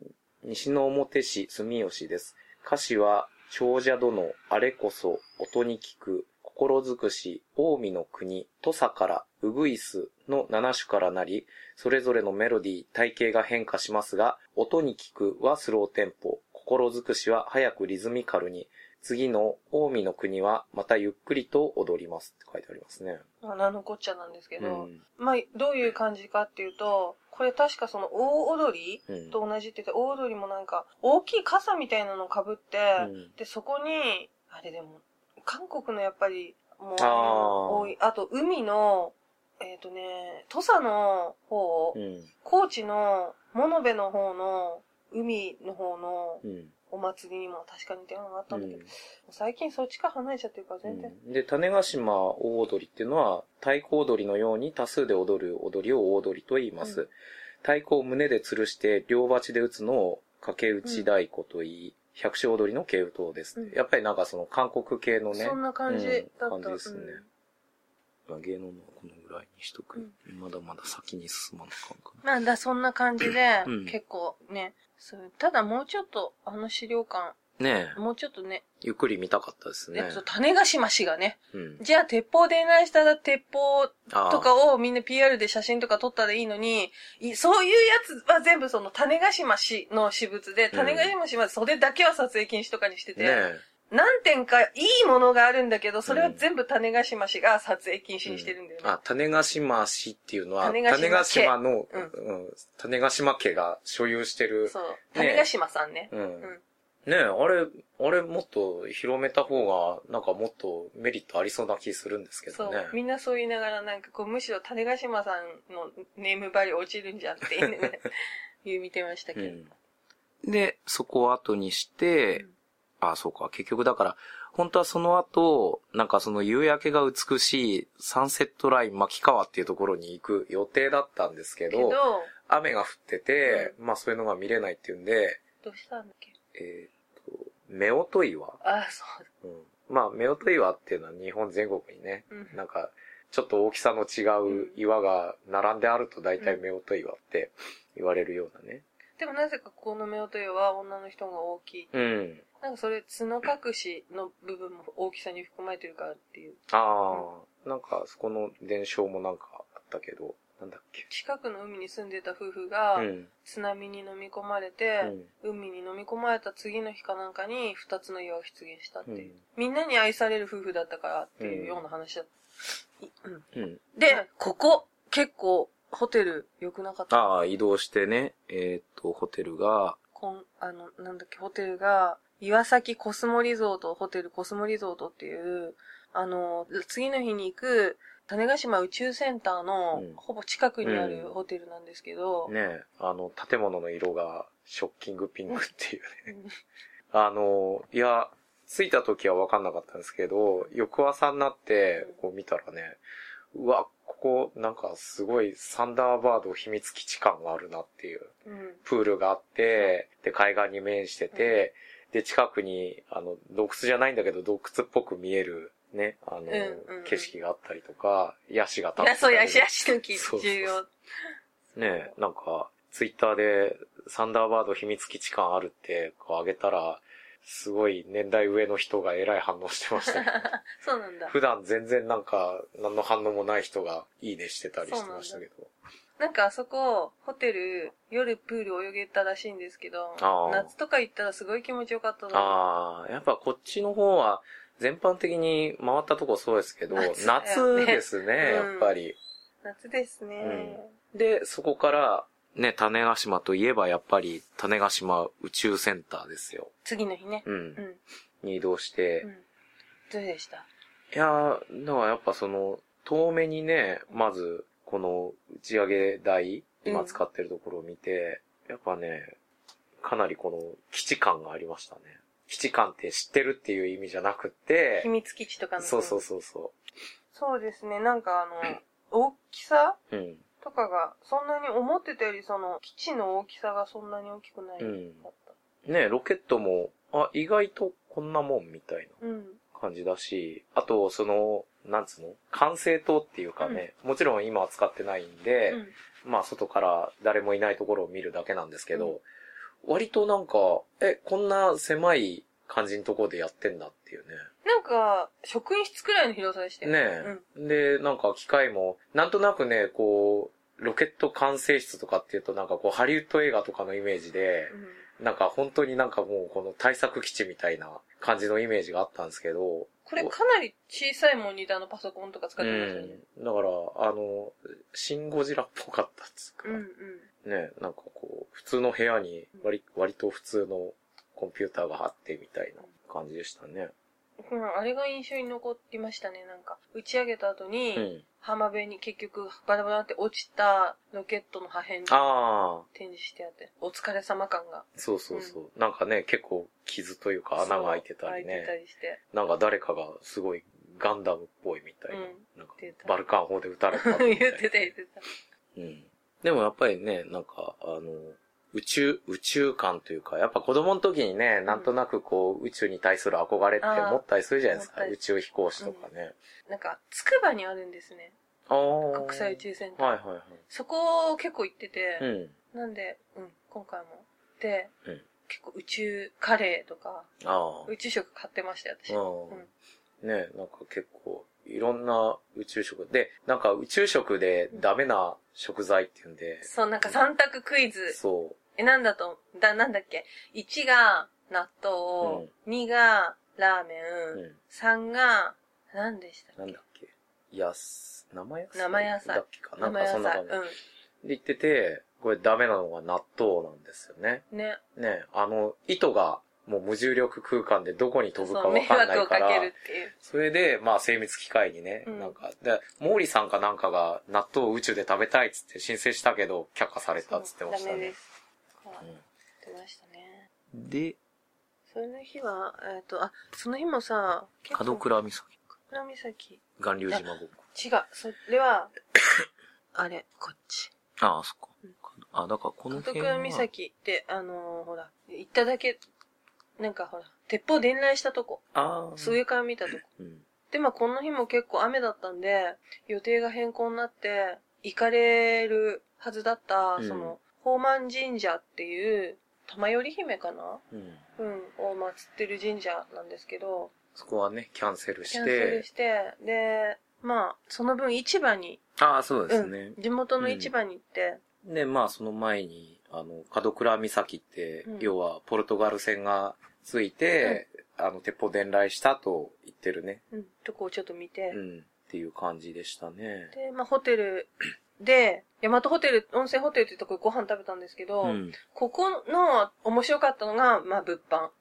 西の表市住吉です。歌詞は、長者殿、あれこそ、音に聞く、心尽くし、近江の国、土佐から、うぐいすの7種からなり、それぞれのメロディー、体型が変化しますが、音に聞くはスローテンポ、心尽くしは早くリズミカルに、次の近江の国はまたゆっくりと踊りますって書いてありますね。まあ、名のこっちゃなんですけうど、ん。まあ、どういう感じかっていうと、これ確かその大踊りうん。と同じって言って、大踊りもなんか、大きい傘みたいなのを被って、うんで、そこに、あれでも、韓国のやっぱり、もう、多い。あと、海の、えっ、とね、土佐の方、うん。高知の、物部の方の、海の方のうん。お祭りにも確かに電話があったんだけど、うん最近そっちから離れちゃってるから全然。うんで、種子島大踊りっていうのは、太鼓踊りのように多数で踊る踊りを大踊りと言います。うん太鼓を胸で吊るして両鉢で打つのを掛け打ち太鼓と言い、百姓踊りの系統です、うんやっぱりなんかその韓国系のね、そんな感じだった。うん感じですねうんまあ芸能のこのぐらいにしとく。まだまだ先に進まなあかんかな。まあ、だそんな感じで、うん結構ね、そう。ただもうちょっと、あの資料館、ねえ、もうちょっとね、ゆっくり見たかったですね。えっ。と、種子島市がね、うん。じゃあ鉄砲でないしたら鉄砲とかをみんな PR で写真とか撮ったらいいのに、いそういうやつは全部その種子島市の私物で、種子島市はそれだけは撮影禁止とかにしてて、ねえ。何点かいいものがあるんだけど、それは全部種子島市が撮影禁止にしてるんだよね。あ、種子島市っていうのは、種子島の、ううん種子島家が所有してる。そう。種子島さんね。うん。うんねえ、あれ、あれもっと広めた方が、なんかもっとメリットありそうな気するんですけそうどね。。みんなそう言いながら、なんかこう、むしろ種子島さんのネームバリ落ちるんじゃんっていうね、言う見てましたけど。うん。で、そこを後にして、うんあ、そうか、結局だから、本当はその後、なんかその夕焼けが美しいサンセットライン牧川っていうところに行く予定だったんですけど、けど、雨が降ってて、まあそういうのが見れないっていうんで、どうしたんだっけ？えっ、と、夫婦岩ああ、そう。うん。まあ、夫婦岩っていうのは日本全国にね、うんなんか、ちょっと大きさの違う岩が並んであると大体夫婦岩って言われるようなね。でもなぜかここの夫婦は女の人が大きい。うん。なんかそれ、角隠しの部分も大きさに含まれてるからっていう。ああ、なんかそこの伝承もなんかあったけど、なんだっけ。近くの海に住んでた夫婦がう、ん。津波に飲み込まれて、海に飲み込まれた次の日かなんかに二つの岩が出現したっていう。うんみんなに愛される夫婦だったからっていうような話だった。うん。で、ここ、結構、ホテル良くなかった？ああ、移動してね、えっ、と、ホテルが、こん、あの、なんだっけ、ホテルが、岩崎コスモリゾート、ホテルコスモリゾートっていう、あの、次の日に行く、種子島宇宙センターのうん。ほぼ近くにあうん。るホテルなんですけど、ね、あの、建物の色がショッキングピンクっていうね。うん。あの、いや、着いた時は分かんなかったんですけど、翌朝になって、こう見たらね、うわ、ここ、なんかすごいサンダーバード秘密基地感があるなっていう。うん。プールがあって、で、海岸に面してて、で、近くに、あの、洞窟じゃないんだけど、洞窟っぽく見える、ね、あの、んうんうん。景色があったりとか、ヤシが立っていや、そう、やりしやしの木、重要。ねなんか、ツイッターで、サンダーバード秘密基地感あるって、こう上げたら、すごい年代上の人が偉い反応してましたけど、そうなんだ。普段全然なんか、何の反応もない人がいいねしてたりしてましたけど。なんかあそこ、ホテル、夜プール泳げたらしいんですけど夏とか行ったらすごい気持ちよかったな。ああ、やっぱこっちの方は、全般的に回ったとこそうですけど、夏ねですね、うんやっぱり。夏ですね。で、そこから、ね、種子島といえばやっぱり種子島宇宙センターですよ。次の日ね。うん。うん。に移動して、うん。どうでした？いやー、だからやっぱその、遠目にね、まず、この打ち上げ台、今使ってるところを見て、やっぱね、かなりこの基地感がありましたね。基地感って知ってるっていう意味じゃなくって秘、密基地とかの。そうそうそうそそうですね。なんかあの、大きさ？う。うん。とかが、そんなに思ってたよりその、基地の大きさがそんなに大きくないうんかった。ね、ロケットも、あ、意外とこんなもんみたいなうん。感じだし、あと、その、なんつうの？管制塔っていうかね、もちろん今は使ってないんで、うん。まあ外から誰もいないところを見るだけなんですけど、割となんか、え、こんな狭い感じのところでやってんだっていうね。なんか、職員室くらいの広さでしたよねえ、で、なんか機械も、なんとなくね、こう、ロケット管制室とかっていうとなんかこう、ハリウッド映画とかのイメージで、なんか本当になんかもうこの対策基地みたいな感じのイメージがあったんですけど、これかなり小さいモニターのパソコンとか使ってますよね。うん。だから、あの、シンゴジラっぽかったっつうか、うんうん。ね、なんかこう、普通の部屋に割割と普通のコンピューターがあってみたいな感じでしたね。うん、あれが印象に残りましたね。なんか、打ち上げた後に、うん。浜辺に結局バラバラって落ちたロケットの破片が展示してあって、お疲れ様感が。そうそうそう。なんかね、結構傷というか穴が開いてたりそう開いてたね。りして。なんか誰かがすごいガンダムっぽいみたいな。うんなんかバルカン砲で撃たれたたいな。ってた言ってた。うん。でもやっぱりね、なんか、あの、宇宙、宇宙観というか、やっぱ子供の時にね、なんとなくこう、宇宙に対する憧れって持ったりするじゃないですか。宇宙飛行士とかね。なんか、つくばにあるんですね。ああ。国際宇宙センター。はいはいはい。そこ結構行ってて、うん。なんで、うん、今回も。で、うん結構宇宙カレーとか。宇宙食買ってましたよ、私。うん。ねなんか結構、いろんな宇宙食。で、なんか宇宙食でダメな食材っていうんで、そう、なんか3択クイズ。そえ、なんだと、だ、なんだっけ ?1 が納豆、2がラーメう。ン、うん。3が、何でしたっけ？なんだっけ？やす、生野菜？生野菜だっけかな？ん。かそんな感じ。で言ってて、これダメなのが納豆なんですよね。うん。ね。ねあの、糸がもう無重力空間でどこに飛ぶかそう、迷わかんないから。それで、まあ精密機械にね、うんなんか、で、毛利さんかなんかが納豆を宇宙で食べたいっつって申請したけど、却下されたっつってましたねダメで。す。はい。言ってましたね。で、その日は、えっ、と、あ、その日もさ、結構門倉岬。門岬。巌流島ごっこ。違う、それは、あれ、こっち。ああ、そっかうん。あ、だからこの門辺は。倉岬って、あのーほら、行っただけ、なんかほら、鉄砲伝来したとこ。ああ。上から見たとこ。うん。で、まあこの日も結構雨だったんで、予定が変更になって、行かれるはずだった、うんその、宝満神社っていう、玉頼姫かな？うん。うん、を祀ってる神社なんですけど、そこはね、キャンセルしキャンセルて。して、で、まあ、その分市場に、ああ、そうですね。うん、地元の市場に行って、で、まあその前に、あの、門倉岬って、うん要はポルトガル船がついて、あの、鉄砲伝来したと言ってるね。うん、とこをちょっと見て、うん。っていう感じでしたね。で、まあホテルで、大和ホテル、温泉ホテルっていうとこご飯食べたんですけど、うん。ここの面白かったのが、まあ物販。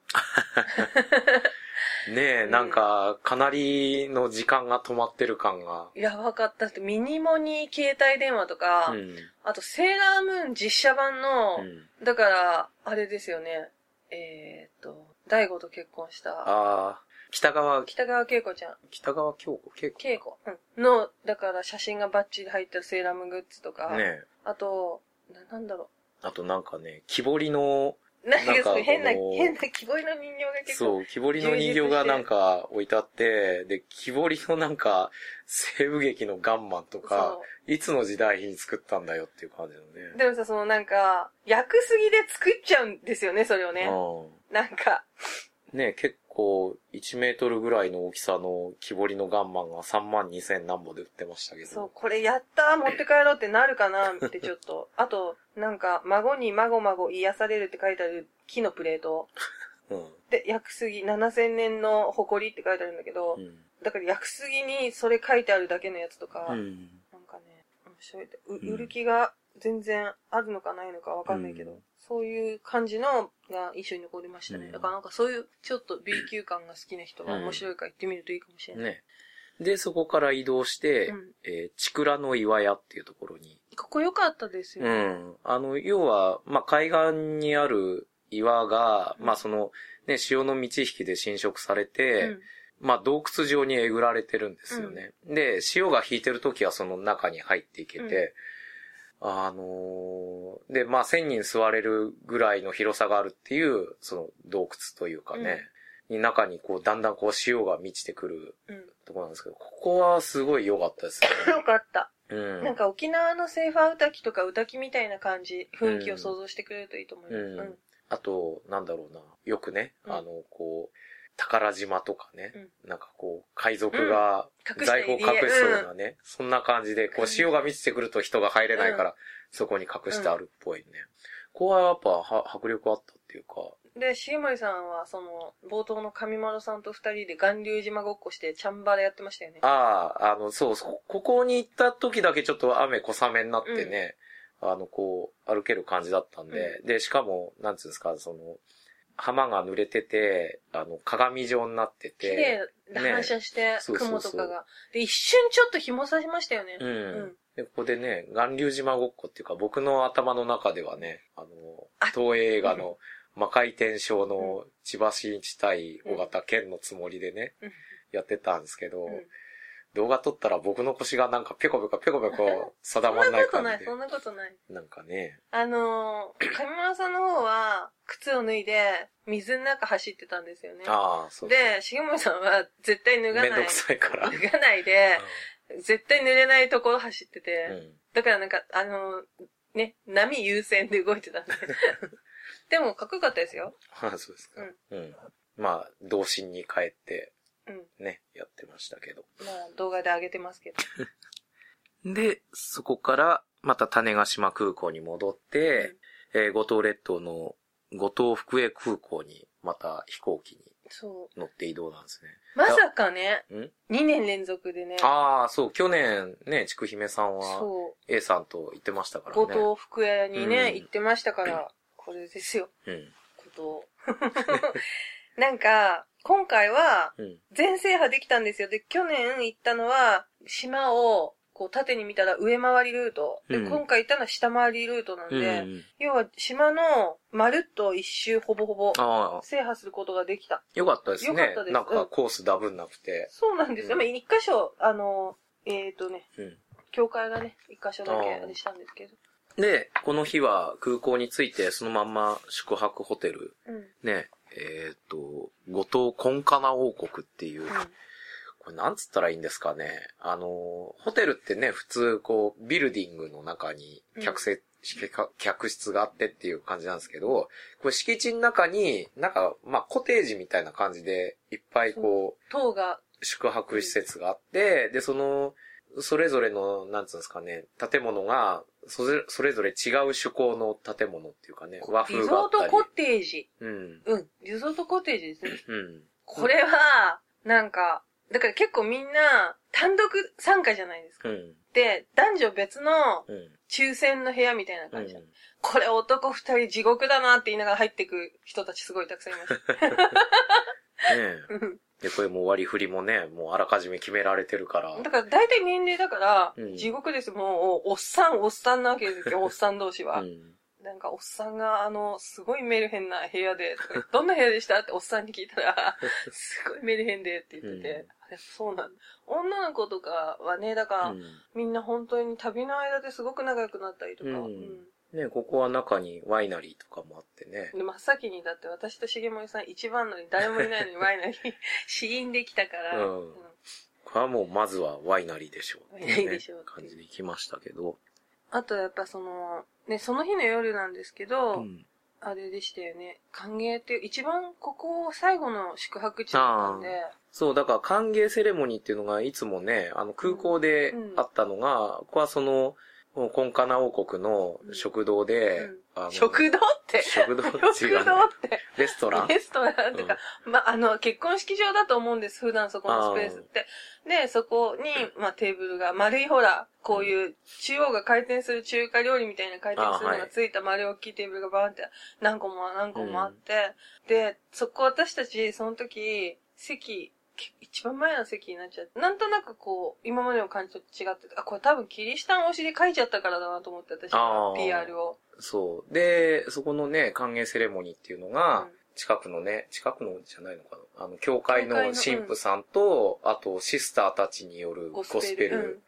ねえ、うんなんか、かなりの時間が止まってる感が。やばかったミニモニ携帯電話とか、うん。あとセーラームーン実写版の、うん。だから、あれですよね、えーっと、大悟と結婚した、ああ、北川、北川景子ちゃん、北川京子？京子景子、うん、の、だから写真がバッチリ入ったセーラームグッズとか、ねえ。あと、ななんだろあとなんかね、木彫りの、う。なんか変な、変な木彫りの人形が結構、そう、木彫りの人形がなんか置いてあって、で、木彫りのなんか、西部劇のガンマンとか、いつの時代に作ったんだよっていう感じのね。でもさ、そのなんか、焼くすぎで作っちゃうんですよね、それをね。うなんか、ん。ね結構、1メートルぐらいの大きさの木彫りのガンマンが3万2千何本で売ってましたけど。そう、これやったー持って帰ろうってなるかなってちょっと。あと、なんか、孫に孫孫癒されるって書いてある木のプレート。うん。で、薬杉7000年の誇りって書いてあるんだけど、うん。だから薬杉にそれ書いてあるだけのやつとか、うん。なんかね、面白い売る気が全然あるのかないのかわかんないけど、うんそういう感じのが印象に残りましたね。うんだからなんかそういうちょっと B 級感が好きな人は面白いから行ってみるといいかもしれない。ね。で、そこから移動して、うんえー、チクラの岩屋っていうところに。ここ良かったですよ。うん。あの、要は、まあ、海岸にある岩が、うんまあ、その、ね、潮の満ち引きで侵食されて、うんまあ、洞窟状にえぐられてるんですよね。で、潮が引いてる時はその中に入っていけて、あのーで、まあ、1000人座れるぐらいの広さがあるっていう、その洞窟というかね、に中にこう、だんだんこう潮が満ちてくるうん。ところなんですけど、ここはすごい良かったです よかった。ね。うん。なんか沖縄のセーファー歌きとか歌きみたいな感じ、雰囲気を想像してくれるといいと思います。うんうんあと、なんだろうな。よくね、うんあの、こう、宝島とかね、うなんかこう、海賊が財宝隠しそうなね、そんな感じで、こう、うん。潮が満ちてくると人が入れないから、うそこに隠してあるっぽいね。こはやっぱは迫力あったっていうか、で、重森さんは、その、冒頭の上丸さんと二人で巌流島ごっこして、チャンバラやってましたよね。ああ、あの、そう、そここに行った時だけちょっと雨小雨になってね、あの、こう、歩ける感じだったんで、で、しかも、なんつうんですか、その、浜が濡れてて、あの、鏡状になって綺麗て、でね。反射して、そうそうそう。雲とかが。で、一瞬ちょっと紐さしましたよね。うん。うん。で、ここでね、巌流島ごっこっていうか、僕の頭の中ではね、あの、あ東映映画の魔界転生の千葉真一対尾形健のつもりでね、うん。やってたんですけど、うん動画撮ったら僕の腰がなんかペコペコペコペコ定そんまんなことない、ない感じでそ。んなことない。なんかね、あのー、上村さんの方は、靴を脱いで、水の中走ってたんですよね。ああ、そうそうで、重森さんは絶対脱がない。めんどくさいから。脱がないで、絶対濡れないところ走ってて、うん。だからなんか、あのー、ね、波優先で動いてたんで。でも、かっこよかったですよ。ああ、そうですか。うん。まあ、童心に帰ってうん。ね、やってましたけど。まあ、動画で上げてますけど。で、そこから、また種子島空港に戻って、えー五島列島の五島福江空港に、また飛行機にそ乗って移動なんですう。まさかね、ね。ん？2年連続でね、ああ、そう、去年ね、ちくひめさんはそ A さんと行ってましたかう、らね。五島福江にね、うん行ってましたから、これですよ、うん。五島。なんか、今回は、うん。全制覇できたんですよ。で、去年行ったのは、島を、こう、縦に見たら上回りルート。で、うん今回行ったのは下回りルートなんうん。で、うん要は島のまるっと一周ほぼほぼああ、制覇することができた。よかったですね。よかったですなんかコースダブんなくて。そうなんですよ。うんまあ、一箇所、あの、えっ、ー、とね、うん。教会がね、一箇所だけあれしたんですけど。で、この日は空港に着いて、そのまんま宿泊ホテル、うん。ね、えっ、と、五島コンカナ王国っていう、これなんつったらいいんですかね。あの、ホテルってね、普通、こう、ビルディングの中に客席、客室があってっていう感じなんですけど、これ敷地の中に、なんか、まあ、コテージみたいな感じで、いっぱいこう、塔が、宿泊施設があって、で、その、それぞれの、なんつうんですかね、建物が、それそれぞれ違う趣向の建物っていうかね、和リ風があったり。ゾートコテージ。うん。うん。リゾートコテージですね。うん。これは、なんか、だから結構みんな、単独参加じゃないですか。うん。で、男女別のうん。抽選の部屋みたいなう感じ。ん。これ男二人地獄だなって言いながら入ってく人たちすごいたくさんいました。ねえ。うんで、これもう割り振りもね、もうあらかじめ決められてるから。だから大体年齢だから、うん地獄です。もう、おっさん、おっさんなわけですよ、おっさん同士は。うん。なんか、おっさんが、あの、すごいメルヘンな部屋で、どんな部屋でした？っておっさんに聞いたら、すごいメルヘンでって言ってて、うんあれそうなんだ。女の子とかはね、だから、うんみんな本当に旅の間ですごく仲良くなったりとか、うんうんねここは中にワイナリーとかもあってね。で、真っ先にだって私と重森さん一番のに誰もいないのにワイナリー死因できたから、うんこれはもうまずはワイナリーでしょうね。ワイナリーでしょう感じで行きましたけど。あとやっぱその、ね、その日の夜なんですけど、うん。あれでしたよね。歓迎って、一番ここ最後の宿泊地だったんで、そう、だから歓迎セレモニーっていうのがいつもね、あの空港であったのが、ここはその、コンカナ王国の食堂で、うん。食堂って、食堂ってね堂って、レストラン。レストランっていうか、ま、あの、結婚式場だと思うんです、普段そこのスペースって。で、そこに、まあ、テーブルが、丸いほら、こういう、中央が回転する中華料理みたいな回転するのがついた丸い大きいテーブルがバーンって、何個も何個もあって、で、そこ私たち、その時、席、け一番前の席になっちゃって、なんとなくこう、今までの感じと違ってて、あ、これ多分キリシタン推しで書いちゃったからだなと思って、私あはー PR を。そう。で、そこのね、歓迎セレモニーっていうのが、うん。近くのね、近くのじゃないのかな。あの、教会の神父さんと、あと、シスターたちによるゴゴスペル。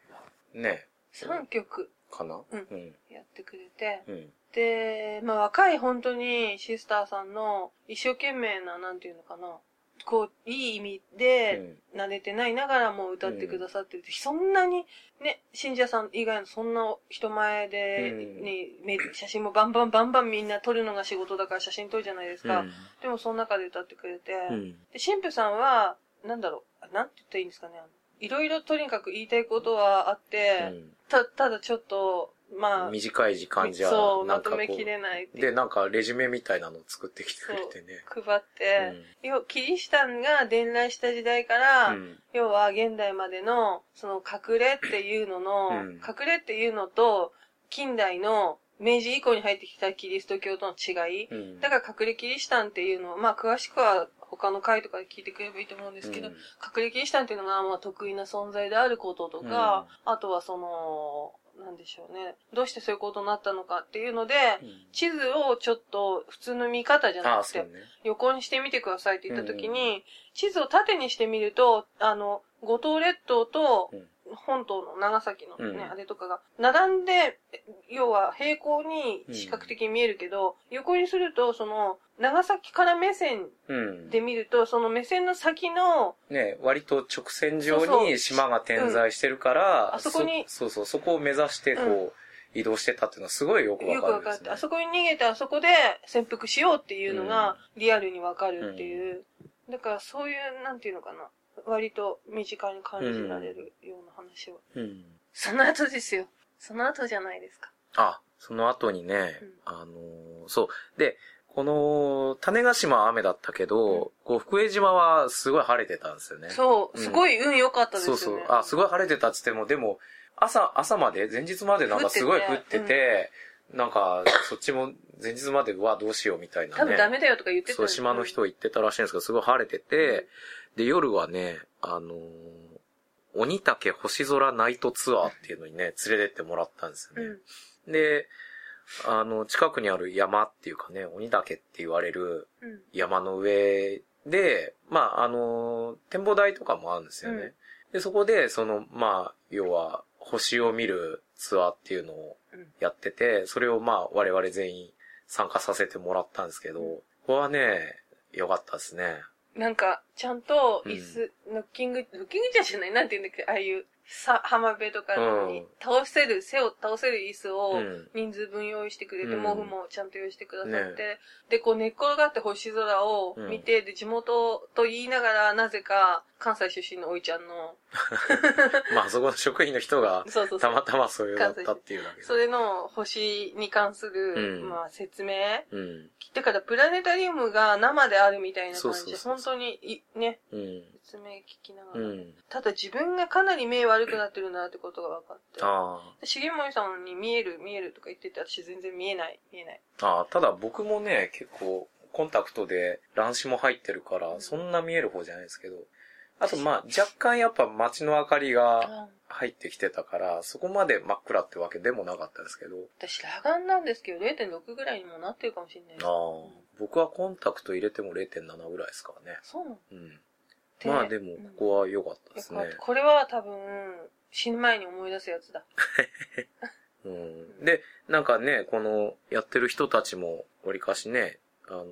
ル、ね、3曲。かな？うん。うん。やってくれて、うん。で、まあ若い本当にシスターさんの一生懸命な、なんていうのかな、こう、いい意味で、慣れてないながらも歌ってくださってる、そんなに、ね、信者さん以外のそんな人前で、うんね、め写真もバンバンバンバンみんな撮るのが仕事だから写真撮るじゃないですか。うん。でもその中で歌ってくれて、うん。で、神父さんは、なんだろう、なんて言ったらいいんですかね。いろいろとにかく言いたいことはあって、うんた、ただちょっと、まあ、短い時間じゃ、そう、なんかこまとめきれないで、なんかレジュメみたいなのを作ってきてくれてね。配って、要キリシタンが伝来した時代から、うん。要は現代までの、その隠れっていうのの、うん隠れっていうのと、近代の明治以降に入ってきたキリスト教との違い。うん。だから隠れキリシタンっていうのを、まあ詳しくは他の回とかで聞いてくれればいいと思うんですけど、うん隠れキリシタンっていうのがまあ得意な存在であることとか、あとはその、なんでしょうね。どうしてそういうことになったのかっていうので、うん地図をちょっと普通の見方じゃなくて、ね。横にしてみてくださいって言った時に、地図を縦にしてみると、あの、五島列島とうん本島の長崎のね、うんあれとかが、並んで、要は平行に視覚的に見えるけど、横にすると、その、長崎から目線うん。で見ると、その目線の先の、ね、割と直線上そうそうに島が点在してるから、あそこにそうそう、そこを目指してこう、うん移動してたっていうのはすごいよくわよくかるんですね。わかって、あそこに逃げてあそこで潜伏しようっていうのがリアルにわかるっていう。だからそういう、なんていうのかな。割と身近に感じられるような話を。うん。その後ですよ。その後じゃないですか。あ、その後にね、うんあのーそう。で、この、種子島は雨だったけど、こう、福江島はすごい晴れてたんですよね。そう、うんすごい運良かったですよね。そうそう。あ、すごい晴れてたっつっても、でも、朝、朝まで、前日までなんかすごい降ってて、なんか、そっちも前日まで、うわ、どうしようみたいなね。多分ダメだよとか言ってたそう、島の人言ってたらしいんですけど、すごい晴れてて、で、夜はね、あのー鬼岳星空ナイトツアーっていうのにね、連れてってもらったんですようん。ね。で、あの、近くにある山っていうかね、鬼岳って言われるうん。山の上で、まあ、あの、展望台とかもあるんですよね。うんで、そこで、その、まあ、要は、星を見るツアーっていうのをうんやってて、それをまあ、我々全員参加させてもらったんですけど、ここはね、良かったですね。なんか、ちゃんと椅子、ノッキング、ノッキングチェアじゃないなんて言うんだっけああいう、さ、浜辺とかにうん。倒せる、背を倒せる椅子をうん。人数分用意してくれて、うん。毛布もちゃんと用意してくださって、ね。で、こう寝っ転がって星空を見て、で、地元と言いながら、なぜか関西出身のおいちゃんの、まあ、そこの職員の人が。たまたまそういうだったっていうだけで。それの星に関する、うんまあ説明？うん。だからプラネタリウムが生であるみたいな感じで、本当にい、ね、うん。説明聞きながら。うん。ただ自分がかなり目悪くなってるなってことが分かって。あで重森さんに見える見えるとか言ってて、私全然見えない、見えない。あ。ああ、ただ僕もね、結構、コンタクトで乱視も入ってるから、そんな見える方じゃないですけど、あとまあ、若干やっぱ街の明かりが入ってきてたから、そこまで真っ暗ってわけでもなかったですけど、私裸眼なんですけど、0.6ぐらいにもなってるかもしれない。ああ、僕はコンタクト入れても0.7ぐらいですからね。そうなの？うん。まあでも、ここは良かったですねよかった。これは多分、死ぬ前に思い出すやつだ。うん。で、なんかね、この、やってる人たちも、わりかしね、あの、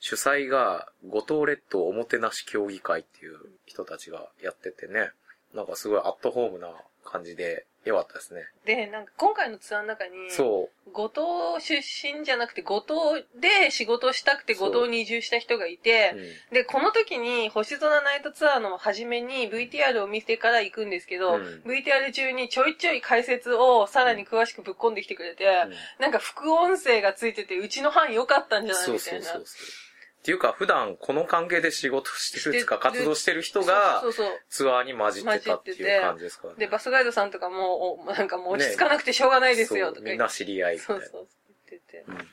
主催が、五島列島おもてなし協議会っていう人たちがやっててね、なんかすごいアットホームな感じで、良かったですね。で、なんか今回のツアーの中に、そ五島出身じゃなくて、五島で仕事をしたくてそう五島に移住した人がいう。てう、んで、この時に星空ナイトツアーの初めに VTR を見てから行くんですけど、うん VTR 中にちょいちょい解説をさらに詳しくぶっ込んできてくれて、うんなんか副音声がついてて、うちの班良かったんじゃないそうみたいうな。そそうそう。っていうか、普段この関係で仕事してるっていうか、活動してる人がそうそうそう。ツアーに混じってたっていう感じですからね。で、バスガイドさんとかも、おなんかもう落ち着かなくてしょうがないですよ、とか言って。そうみんな知り合いみたいうな。そそうそう言ってて。うん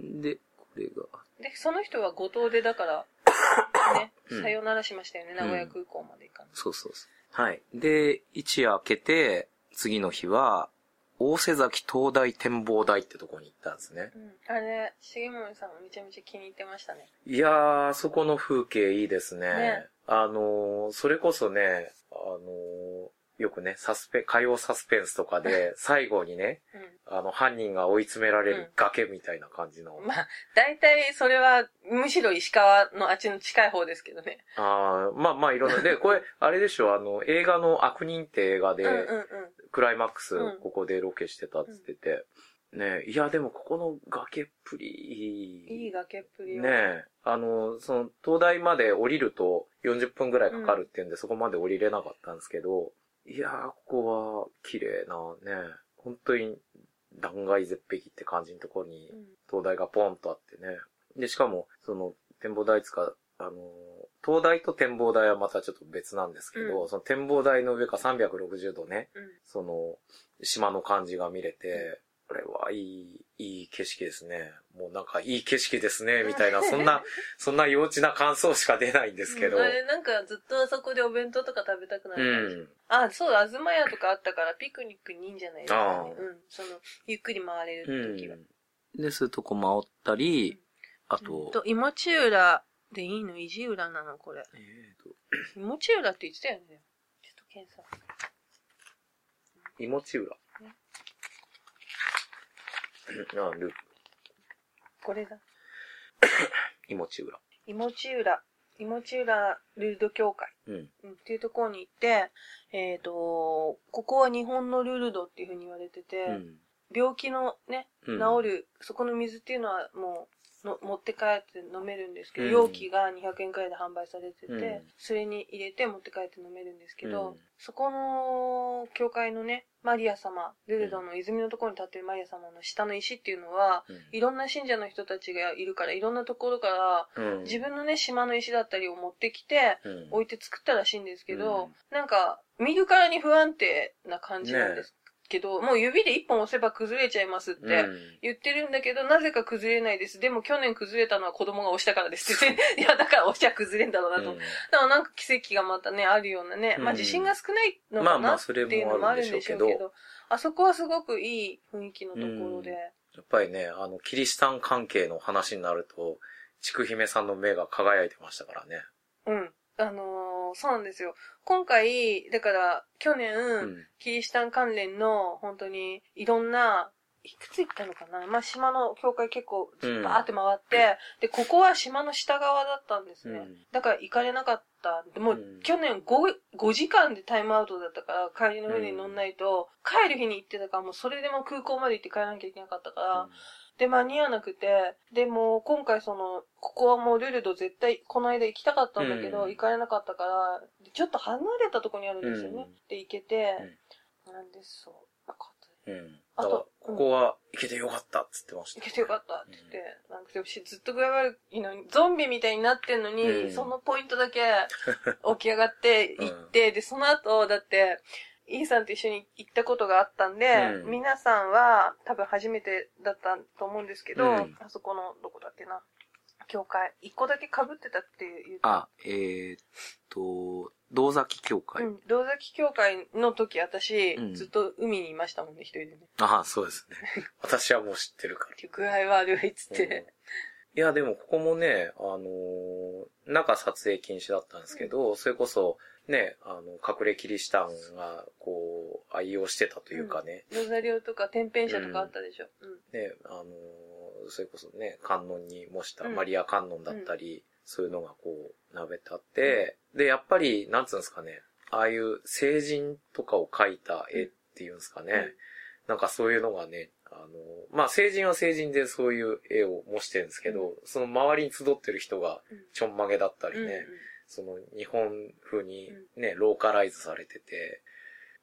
で、これが、で、その人は五島でだから、ね、うんさよならしましたよね、名古屋空港まで行かない。そうそうそう。はい。で、一夜明けて、次の日は、大瀬崎灯台展望台ってとこに行ったんですね。うん。あれ、重森さんもめちゃめちゃ気に入ってましたね。いやー、そこの風景いいですね。ねあのー、それこそね、あのー、よくね、サスペ、火曜サスペンスとかで、最後にね、あの、犯人が追い詰められる崖みたいな感じの。うん。まあ、大体それは、むしろ石川のあっちの近い方ですけどね。あーまあまあいろんな。で、これ、あれでしょ、あの、映画の悪人って映画で、うんうんうん。クライマックスうんここでロケしてたって言ってて、ねいやでもここの崖っぷりいい崖っぷりを。ねあの、その、東大まで降りると40分ぐらいかかるっていうんで、そこまで降りれなかったんですけど、いやー、ここは綺麗なね、本当に断崖絶壁って感じのところに灯台がポンとあってね。で、しかも、その展望台つか、あの、灯台と展望台はまたちょっと別なんですけど、うんその展望台の上から360度ね、うん。その、島の感じが見れて、これはいい、いい景色ですね。もうなんかいい景色ですね、みたいな、そんな、そんな幼稚な感想しか出ないんですけど。うんあれ、なんかずっとあそこでお弁当とか食べたくなうる感じ。ん。あ、そうだ、東屋とかあったからピクニックにいいんじゃないですかね。うん。その、ゆっくり回れうる時は。ん。で、そういうとこ回ったり、あうんと、と、芋地浦でいいの？意地浦なの？これ。えーと、芋地浦って言ってたよね。ちょっと検索。芋地浦。ねうんあ、ループ。これだ。芋地浦。芋地浦。芋地浦ルールド協会。うん。うん、っていうところに行って、えっ、と、ここは日本のルールドっていうふうに言われてて、うん。病気のね、うん治る、そこの水っていうのはもうの持って帰って飲めるんですけど、うん。容器が200円くらいで販売されてて、うん。それに入れて持って帰って飲めるんですけど、うん。そこの教会のね、マリア様、ルルドの泉のところに立ってるマリア様の下の石っていうのは、いろんな信者の人たちがいるから、いろんなところから、うん。自分のね、島の石だったりを持ってきて、うん、置いて作ったらしいんですけど、うん。なんか、見るからに不安定な感じなんですけど、もう指で一本押せば崩れちゃいますってうん言ってるんだけど、なぜか崩れないです。でも去年崩れたのは子供が押したからですって。いや、だから押しゃ崩れんだろうなと。うんだからなんか奇跡がまたね、あるようなね。まあうん地震が少ないのまあかなっまあそれていうのもあるんででしょうけどしょうけど、あそこはすごくいい雰囲気のところで。やっぱりね、あの、キリシタン関係の話になると、ちくひめさんの目が輝いてましたからね。うん。あのーそうなんですよ。今回、だから、去年、うん。キリシタン関連の、本当に、いろんな、いくつ行ったのかな？まあ、島の教会結構、うんバーって回って、で、ここは島の下側だったんですね。うんだから行かれなかった。でもう、うん去年 5, 5時間でタイムアウトだったから、帰りの船に乗んないと、帰る日に行ってたから、もうそれでも空港まで行って帰らなきゃいけなかったから、で、間に合わなくて、で、もう今回その、ここはもうルルド絶対この間行きたかったんだけど、うん行かれなかったから、でちょっと離れたところにあるんですよね。うんで、行けて、なんでそう、よかった。うん。うん。あとだからここは行けてよかったっつってました。行けてよかったって言って、なんかでもしずっと具合悪いのに、ゾンビみたいになってんのに、うんそのポイントだけ 起き上がって行って、で、その後、だって、イーさんと一緒に行ったことがあったんで、うん皆さんは多分初めてだったと思うんですけど、うんあそこの、どこだっけな、教会、一個だけ被ってたっていう。あ、えー、っと、道崎教会。うん。道崎教会の時、私、うんずっと海にいましたもんね、一人でね。ああ、そうですね。私はもう知ってるから。具合悪いっつって。うんいや、でもここもね、あのー中撮影禁止だったんですけど、それこそ、ね、あの、隠れキリシタンが、こう、愛用してたというかね、ロザリオとか天変者とかあったでしょ。うん。ね、あのーそれこそね、観音に模したうん。マリア観音だったり、そういうのがこう、並べてあって、で、やっぱり、なんつうんですかね、ああいう聖人とかを描いた絵っていうんですかね、なんかそういうのがね、あの、まあ、成人は成人でそういう絵を模してるんですけど、その周りに集ってる人がうん。ちょんまげだったりうんね、その日本風にね、ローカライズされてて、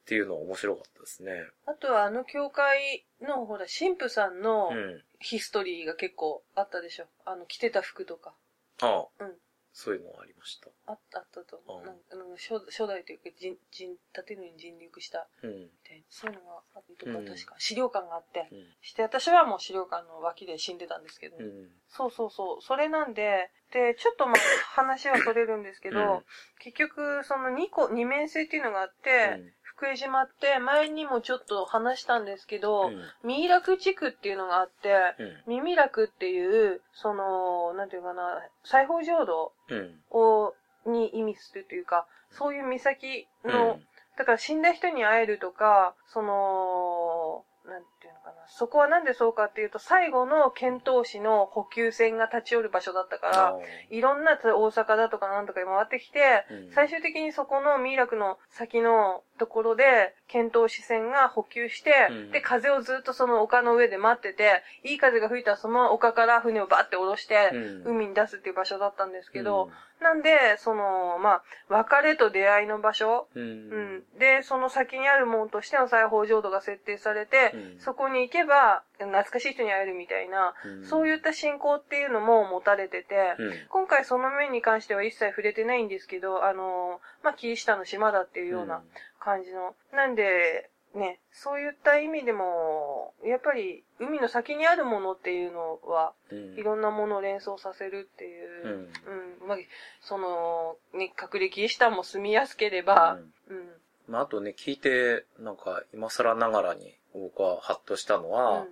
っていうのは面白かったですね。あとはあの教会の、ほら、神父さんのうん。ヒストリーが結構あったでしょ。あの、着てた服とか。ああ、うんそういうのありました。あった、あったと思う。うんなんかあの初初代というか、人、人、建物に尽力したうん。みたいな。そういうのがあるとか、うん確か、資料館があって。うん。して、私はもう資料館の脇で死んでたんですけど。うん。そうそうそう。それなんで、で、ちょっとまあ、話はそれるんですけど、うん結局、その2個、二面性っていうのがあって、福江島って前にもちょっと話したんですけど、うん。ミイラク地区っていうのがあって、うん。耳楽っていう、その、なんていうかな、裁縫浄土うん。を、に意味するというか、そういう岬の、だから死んだ人に会えるとか、その、なんていうのかな、そこはなんでそうかっていうと、最後の遣唐使の補給船が立ち寄る場所だったから、いろんな大阪だとかなんとかに回ってきて、うん最終的にそこのミイラクの先のところで、遣唐使船が補給して、うんで、風をずっとその丘の上で待ってて、いい風が吹いたらその丘から船をバッて下ろして、うん海に出すっていう場所だったんですけど、なんで、その、まあ、別れと出会いの場所、うん。うん。で、その先にあるものとしての裁縫浄土が設定されて、うんそこに行けば、懐かしい人に会えるみたいな、うんそういった信仰っていうのも持たれてて、うん。今回その面に関しては一切触れてないんですけど、あの、まあ、キリシタンの島だっていうような感じの。なんで、ね、そういった意味でも、やっぱり海の先にあるものっていうのは、うん。いろんなものを連想させるっていう、うん。うん、まあ、その、ね、隠れキリシタンも住みやすければ、うん、まあ、あとね、聞いて、なんか、今更ながらに僕はハッとしたのは、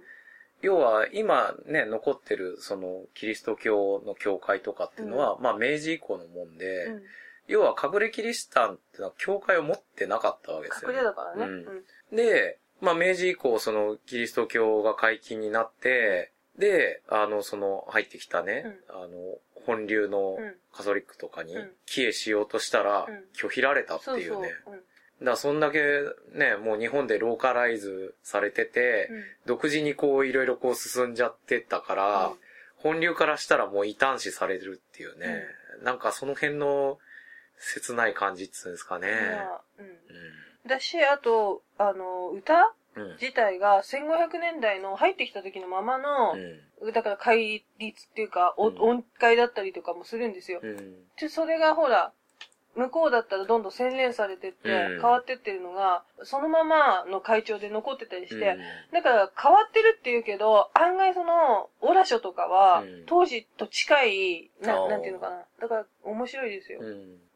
要は今ね、残ってるそのキリスト教の教会とかっていうのは、まあ明治以降のもんで、うん、要は隠れキリシタンってのは教会を持ってなかったわけですよ、隠れだからね。ううん。ん、で、まあ明治以降そのキリスト教が解禁になって、で、あの、その入ってきたね、あの、本流のうん。カトリックとかにうん。帰依しようとしたらうん。拒否られたって。いうね。うん。だからそんだけね、もう日本でローカライズされてて、独自にこういろいろこう進んじゃってたから、うん。本流からしたらもう異端視されるっていうね、なんかその辺の切ない感じっつうんですかね。まあうんだし、あと、あの、歌うん。うん。自体が1500年代の入ってきた時のままの、だから戒律っていうか、おうん音階だったりとかもするんですよ。うん。で、それがほら、向こうだったらどんどん洗練されてって、うん変わってってるのが、そのままの会長で残ってたりして、うんだから変わってるって言うけど、案外その、オラ書とかはうん、当時と近い、な、なんていうのかな。だから面白いですよ。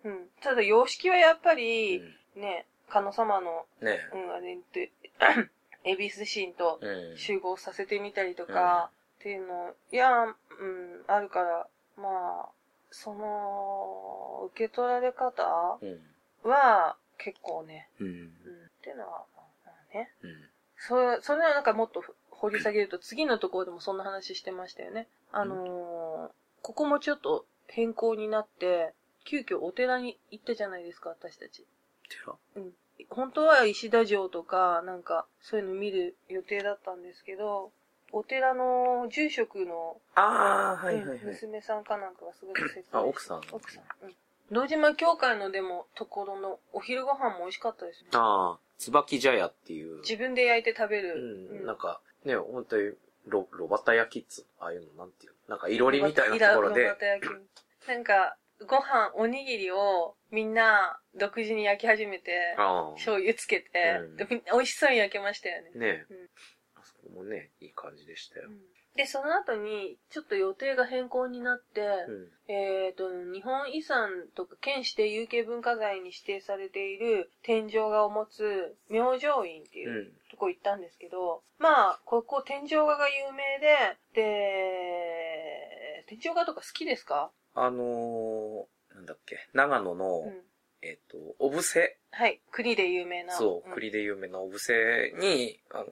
うん。うん。ただ、様式はやっぱうり、んね、観音様の、ねうん、あれって、恵比寿神とうん。集合させてみたりとか、っていうの、いや、うん、あるから、まあ、その、受け取られ方うん。は、結構ね、うん。うん、っていうのは、まあね。うん。それ、それはなんかもっと掘り下げると、次のところでもそんな話してましたよね。あのーここもちょっと変更になって、急遽お寺に行ったじゃないですか、私たち。寺？うん。本当は石田城とか、なんか、そういうの見る予定だったんですけど、お寺の住職の、ああ、はいはいうんはい。娘さんかなんかがすごく説明してあ奥さん奥さん。うん。堂島教会のでも、ところのお昼ご飯も美味しかったですね。ああ、椿茶屋っていう。自分で焼いて食べうる。ん。なんか、ね、本当に、ロ、ロバタ焼きっつうああいうの、なんていうのなんか、いろりみたいなところでイラロバ、タ焼きなんか、ご飯、おにぎりをみんな独自に焼き始めて、醤油つけて、うん。美味しそうに焼けましたよね。ね。うん。あそこもね、いい感じでしたよ。で、その後に、ちょっと予定が変更になって、うん。えっ、と、日本遺産とか県指定有形文化財に指定されている天井画を持つ明星院っていううん。とこ行ったんですけど、まあ、ここ天井画が有名で、で、天井画とか好きですか？あのー、なんだっけ、長野の、うん。えっと、お布施、はい。栗で有名な。そう、ん栗で有名なお布施に、あの、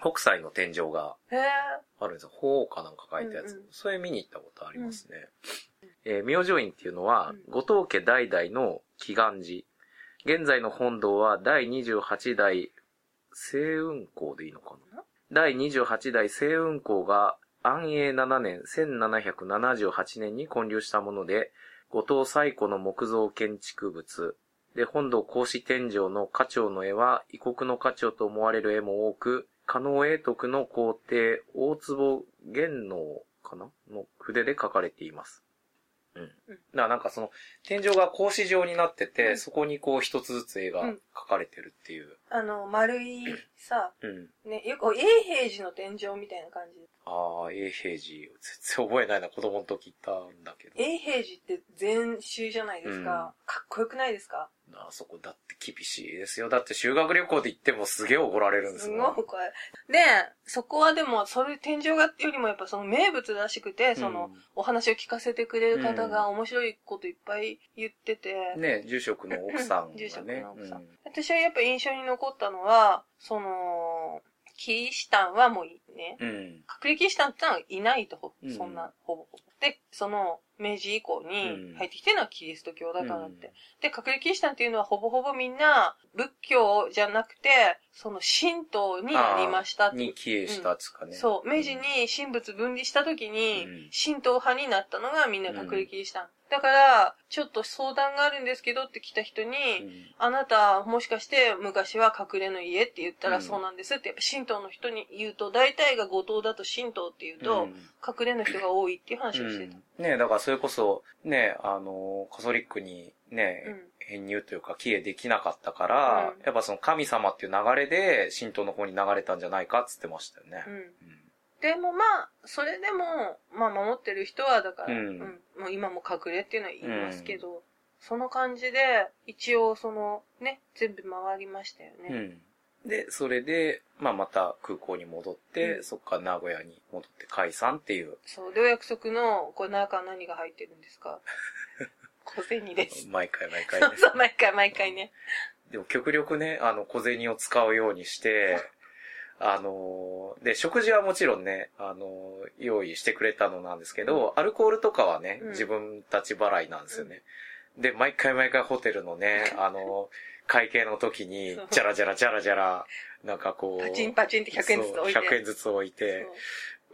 北斎の天井が。あるんですよ。鳳凰かなんか書いたやつ。うんうんそれ見に行ったことありますね。えー明星院っていうのは、うん後藤家代々の祈願寺。現在の本堂は第28代清雲公でいいのかな？第28代清雲公が安永7年1778年に建立したもので、後藤最古の木造建築物。で、本土格子天井の花鳥の絵は異国の花鳥と思われる絵も多く、加納永徳の皇帝大坪玄能かな？の筆で描かれています。うん。だからなんかその、天井が格子状になってて、うんそこにこう一つずつ絵が描かれてるっていう。あの、丸いさ、うん。ね、よく、永平寺の天井みたいな感じ。ああ、永平寺。全然覚えないな、子供の時行ったんだけど。永平寺って禅宗じゃないですか。かっこよくないですか？あそこだって厳しいですよ。だって修学旅行で行ってもすげえ怒られるんですすもん。ごいこれ。で、そこはでも、それ天井画よりもやっぱその名物らしくて、その、お話を聞かせてくれる方が面白いこといっぱい言ってて、ね、住職の奥さんがね。住職の奥さんう私はやっぱ印象に残ったのは、その、キリシタンはもういいね。うん。隠れキリシタンってのはいないと、そんな、ほぼほぼ。で、その、明治以降に入ってきてるのはキリスト教だからって。で、隠れキリシタンっていうのはほぼほぼみんな、仏教じゃなくて、その神道になりましたに帰依したっつうかね。そう、明治に神仏分離した時にうん、神道派になったのがみんな隠れキリシタン。だから、ちょっと相談があるんですけどって来た人に、うん。あなた、もしかして昔は隠れの家って言ったらうん。そうなんですって、やっぱ神道の人に言うと、大体が後藤だと神道って言うと、うん。隠れの人が多いっていう話をしてた。うん。ねだからそれこそ、ねあの、カソリックにね、うん。編入というか、帰依できなかったから、うん。やっぱその神様っていう流れで、神道の方に流れたんじゃないかっつってましたよね。う。ん。うんでもまあ、それでも、まあ守ってる人は、だから、ううんん、もう今も隠れっていうのは言いますけど、その感じで、一応その、ね、全部回りましたよね。うん。で、それで、まあまた空港に戻って、うんそっから名古屋に戻って解散っていう、そう。で、お約束の、これ中何が入ってるんですか？小銭です。毎回毎回ね。そうそう、毎回毎回ね。でも極力ね、あの、小銭を使うようにして、あのーで、食事はもちろんね、あのー用意してくれたのなんですけど、アルコールとかはね、うん自分たち払いなんですよね。で、毎回毎回ホテルのね、あのー会計の時にじゃらじゃらじゃらじゃら、なんかこう、パチンパチンって100円ずつ置いて。そう100円ずつ置いて、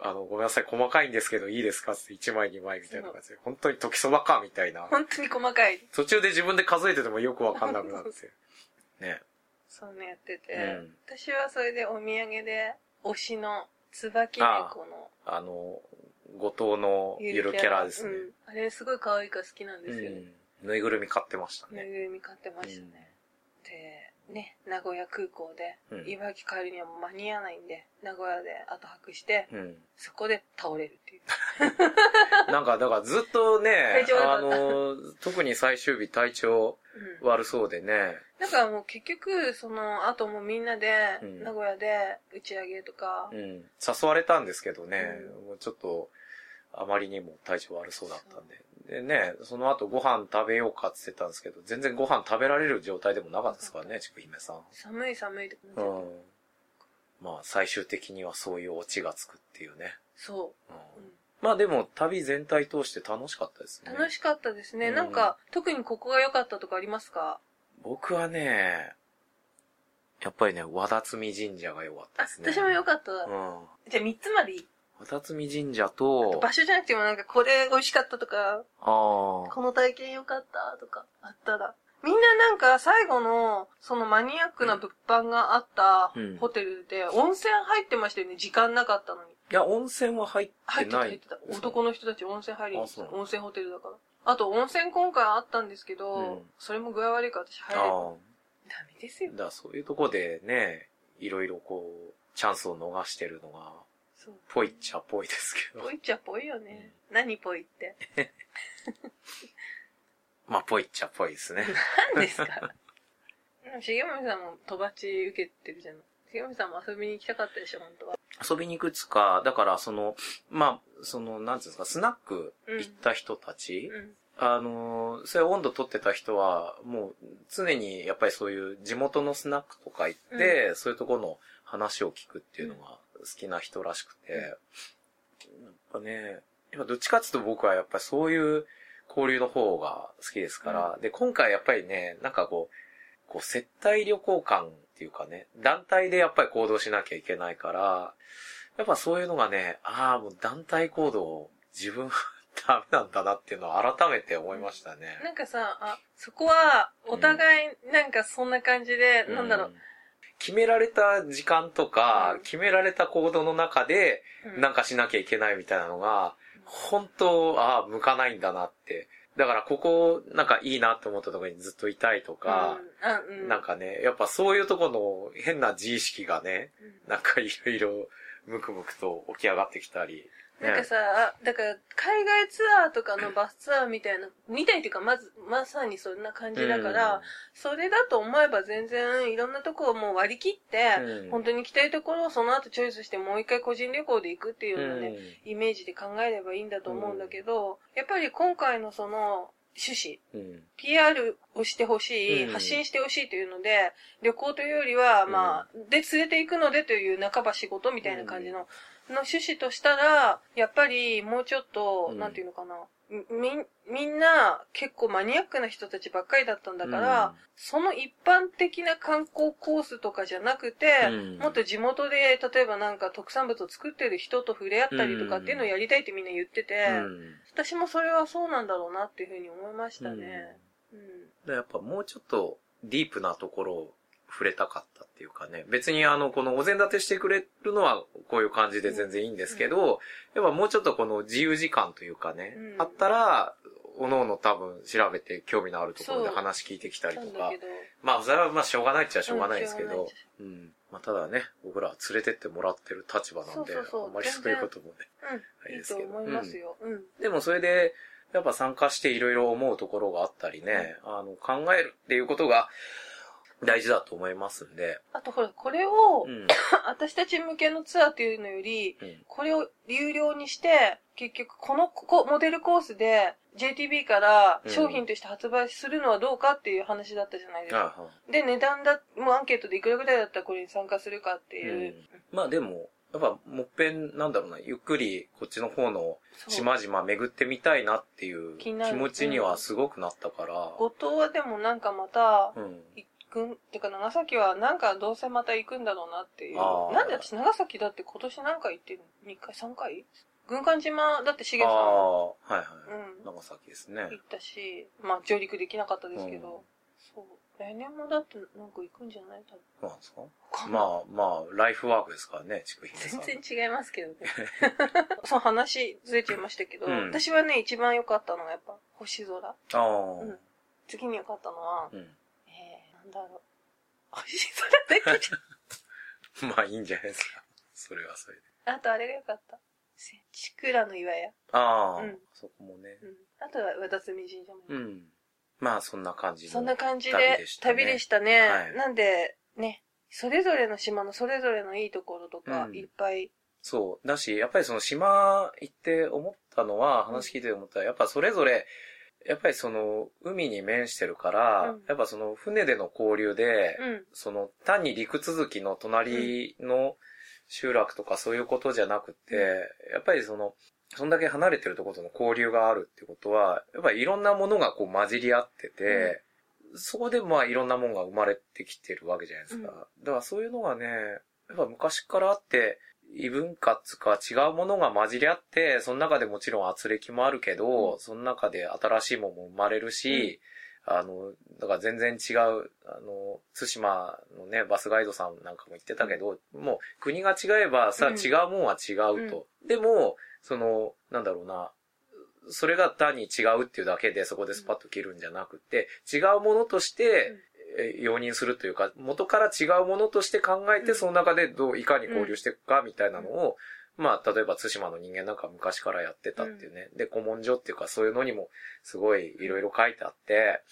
あの、ごめんなさい、細かいんですけどいいですか？って1枚2枚みたいな感じで、本当に時そばかみたいな。本当に細かい。途中で自分で数えててもよくわかんなくなるんですよ。ね。そうね、やってて、うん私はそれでお土産で、推しの椿猫のあの、後藤のゆるキャラですね。うんあれすごい可愛いから好きなんうですよね。ん。ぬいぐるみ買ってましたぬいね。ぐるみ買ってましたね。で、ね、名古屋空港で、うん茨城帰るにはもう間に合わないんで、名古屋で後泊して、うん。そこで倒れるっていう。なんか、だからずっとね体調悪かあったの、特に最終日体調うん。悪そうでね。だからもう結局、その後もみんなで、うん名古屋で打ち上げとか、うん。誘われたんですけどね、うんもうちょっと、あまりにも体調悪そうだったんで。でね、その後ご飯食べようかって言ってたんですけど、全然ご飯食べられる状態でもなかったですからね、ちくひめさん。寒い寒いってう感じ、ん。まあ、最終的にはそういうオチがつくっていうね。そうう。んうんまあでも、旅全体通して楽しかったですね。楽しかったですね。うんなんか、特にここが良かったとかありますか？僕はね、やっぱりね、和田摘神社が良かったあです、ね。私も良かった。うん。じゃあ3つまでいい？和田摘神社と、場所じゃなくてもなんかこれ美味しかったとか、あこの体験良かったとかあったら。みんななんか最後のそのマニアックな物販があったうんホテルで温泉入ってましたよね。時間なかったのに。いや、温泉は入っ入ってたてない。入ってた。男の人たち温泉入りに行ってた。温泉ホテルだから。あと温泉今回あったんですけど、うんそれも具合悪いから私入れ。ダメですよだ。そういうとこでね、いろいろこう、チャンスを逃してるのが、そう。ぽいっちゃぽいですけどぽ。いっちゃぽいよね。何ぽいって。まあ、ぽいっちゃぽいですね。何ですか？重森さんもとばち受けてるじゃん。重森さんも遊びに行きたかったでしょ、本当は。遊びに行くつか、だからその、まあ、その、なんていうんですか、スナック行った人たち、うん。あのー、そういう温度取ってた人は、もう常にやっぱりそういう地元のスナックとか行って、そういうところの話を聞くっていうのが好きな人らしくて、うんやっぱね、今どっちかっていうと僕はやっぱりそういう交流の方が好きですから、で、今回やっぱりね、なんかこう、こう接待旅行感っていうかね、団体でやっぱり行動しなきゃいけないから、やっぱそういうのがね、ああ、もう団体行動、自分はダメなんだなっていうのを改めて思いましたね。なんかさ、あ、そこは、お互い、なんかそんな感じで、なんだろう。決められた時間とか、うん決められた行動の中で、うんなんかしなきゃいけないみたいなのが、本当、ああ、向かないんだなって。だからここ、なんかいいなって思ったところにずっといたいとか、うん、あ、うん。なんかね、やっぱそういうところの変な自意識がね、うんなんかいろいろ、ムクムクと起き上がってきたり。なんかさ、あだから、海外ツアーとかのバスツアーみたいな、みたいっていうか、まず、まさにそんな感じだから、それだと思えば全然いろんんなとこをもう割り切って、うん。本当に行きたいところをその後チョイスしてもう一回個人旅行で行くっていうのね、うん。イメージで考えればいいんだと思うんだけど、やっぱり今回のその、趣旨。うん。PR をしてほしい、うん。発信してほしいというので、旅行というよりは、まあ、で、連れて行くのでという半ば仕事みたいな感じの、の趣旨としたら、やっぱりもうちょっと、うんなんていうのかな。み、みんな結構マニアックな人たちばっかりだったんだから、うんその一般的な観光コースとかじゃなくて、うんもっと地元で、例えばなんか特産物を作ってる人と触れ合ったりとかっていうのをやりたいってみんな言ってて、うん。私もそれはそうなんだろうなっていうふうに思いましたね。うんでやっぱもうちょっとディープなところを触れたかったっていうかね。別にあの、このお膳立てしてくれるのはこういう感じで全然いいんですけど、やっぱもうちょっとこの自由時間というかね、うんあったら、おのおの多分調べて興味のあるところで話聞いてきたりとかまあ、それはまあしょうがないっちゃしょうがないですけどうん。まあ、ただね、僕らは連れてってもらってる立場なんで、あんまりそういうこともね。うん、いいといいですけど思いますよ。うん。でもそれで、やっぱ参加していろいろ思うところがあったりね、あの、考えるっていうことが大事だと思いますんで。あとほら、これをう、ん。私たち向けのツアーっていうのより、うんこれを有料にして、結局このこモデルコースで JTB から商品として発売するのはどうかっていう話だったじゃないですか。あはで、値段だ、もうアンケートでいくらぐらいだったらこれに参加するかってういう。んまあでも、やっぱもっぺん、なんだろうな、ゆっくりこっちの方の島々巡ってみたいなっていう気持ちにはすごくなったから。五島はでもなんかまた、くん、てか長崎はなんかどうせまた行くんだろうなっていう。なんで私長崎だって今年何回行ってるの ?2 回 ?3 回？軍艦島？だってしげああ、さんはいはい。うん長崎ですね。行ったし、まあ上陸できなかったですけど、うんそう。来年もだってなんか行くんじゃない？そうなんですか？まあまあ、ライフワークですからね、ちくひめさん。全然違いますけどね。その話ずれちゃいましたけど、うん私はね、一番良かったのがやっぱ星空。ああ、うん次に良かったのは、うん。えー、なんだろう。星空だけじゃまあいいんじゃないですか。それはそれで。あとあれが良かった。せちくらの岩屋。ああ、うんそこもね。うん。あとは和田摘神社も。うん。まあそんな感じのそんな感じで旅でしたね。はいなんで、ね、それぞれの島のそれぞれのいいところとか、うんいっぱい。そう。だし、やっぱりその島行って思ったのは、話聞いて思ったら、やっぱそれぞれ、やっぱりその、海に面してるから、うん。やっぱその船での交流で、うん。その、単に陸続きの隣の集落とかそういうことじゃなくて、やっぱりその、そんだけ離れてるところとの交流があるってことは、やっぱりいろんなものがこう混じり合ってて、そこでまあいろんなものが生まれてきてるわけじゃないですか。うん。だからそういうのがね、やっぱ昔からあって、異文化っつうか違うものが混じり合って、その中でもちろん圧力もあるけど、うん。その中で新しいものも生まれるし、あの、だから全然違う、あの、津島のね、バスガイドさんなんかも言ってたけど、もう国が違えばさ、うん。違うもんは違うと。でも、その、なんだろうな、それが単に違うっていうだけでそこでスパッと切るんじゃなくて、違うものとして、え容認するというか、元から違うものとして考えて、うんその中でどう、いかに交流していくかみたいなのを、まあ、例えば津島の人間なんか昔からやってたっていうね。で、古文書っていうかそういうのにもすごいいろいろ書いてあって、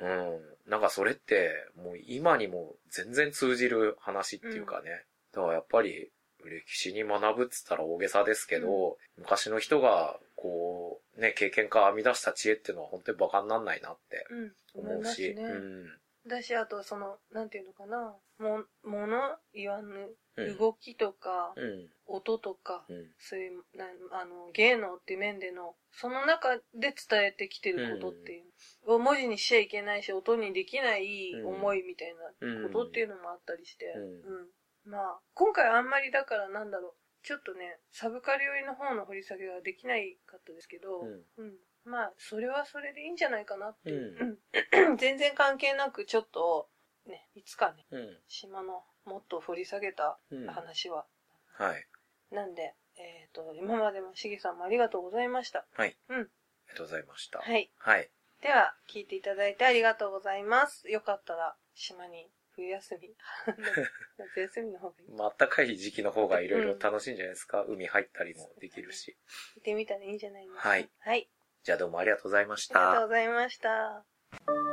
うん。なんかそれって、もう今にも全然通じる話っていうかね。だからやっぱり、歴史に学ぶっつったら大げさですけど、昔の人が、こう、ね、経験から編み出した知恵っていうのは本当に馬鹿になんないなってうん。思うますね。うん。だし、あと、その、なんていうのかな。も、もの言わぬ、うん動きとか、うん。音とか、うん。そういう、なあの、芸能っていう面での、その中で伝えてきてることっていう、を文字にしちゃいけないし、音にできない思いみたいなことっていうのもあったりして、ううん。まあ、今回あんまりだからなんだろう、ちょっとね、サブカル寄りの方の掘り下げはできないかったですけど、うんうん。まあ、それはそれでいいんじゃないかなっていう。ううん 全然関係なく、ちょっと、ね、いつかね、うん。島のもっと掘り下げたうん。はい。話は。あなんで、えっ、と、今までもしげさんもありがとうございました。りがとうございました。はい。はい。では、聞いていただいてありがとうございます。よかったら、島に冬休み。夏休みの方がいい。まあったかい時期の方がいろいろ楽しいんじゃないですか。海入ったりもできるし。行ってみたらいいんじゃないですか。はい。はい。じゃあどうもありがとうございましたありがとう。ございました。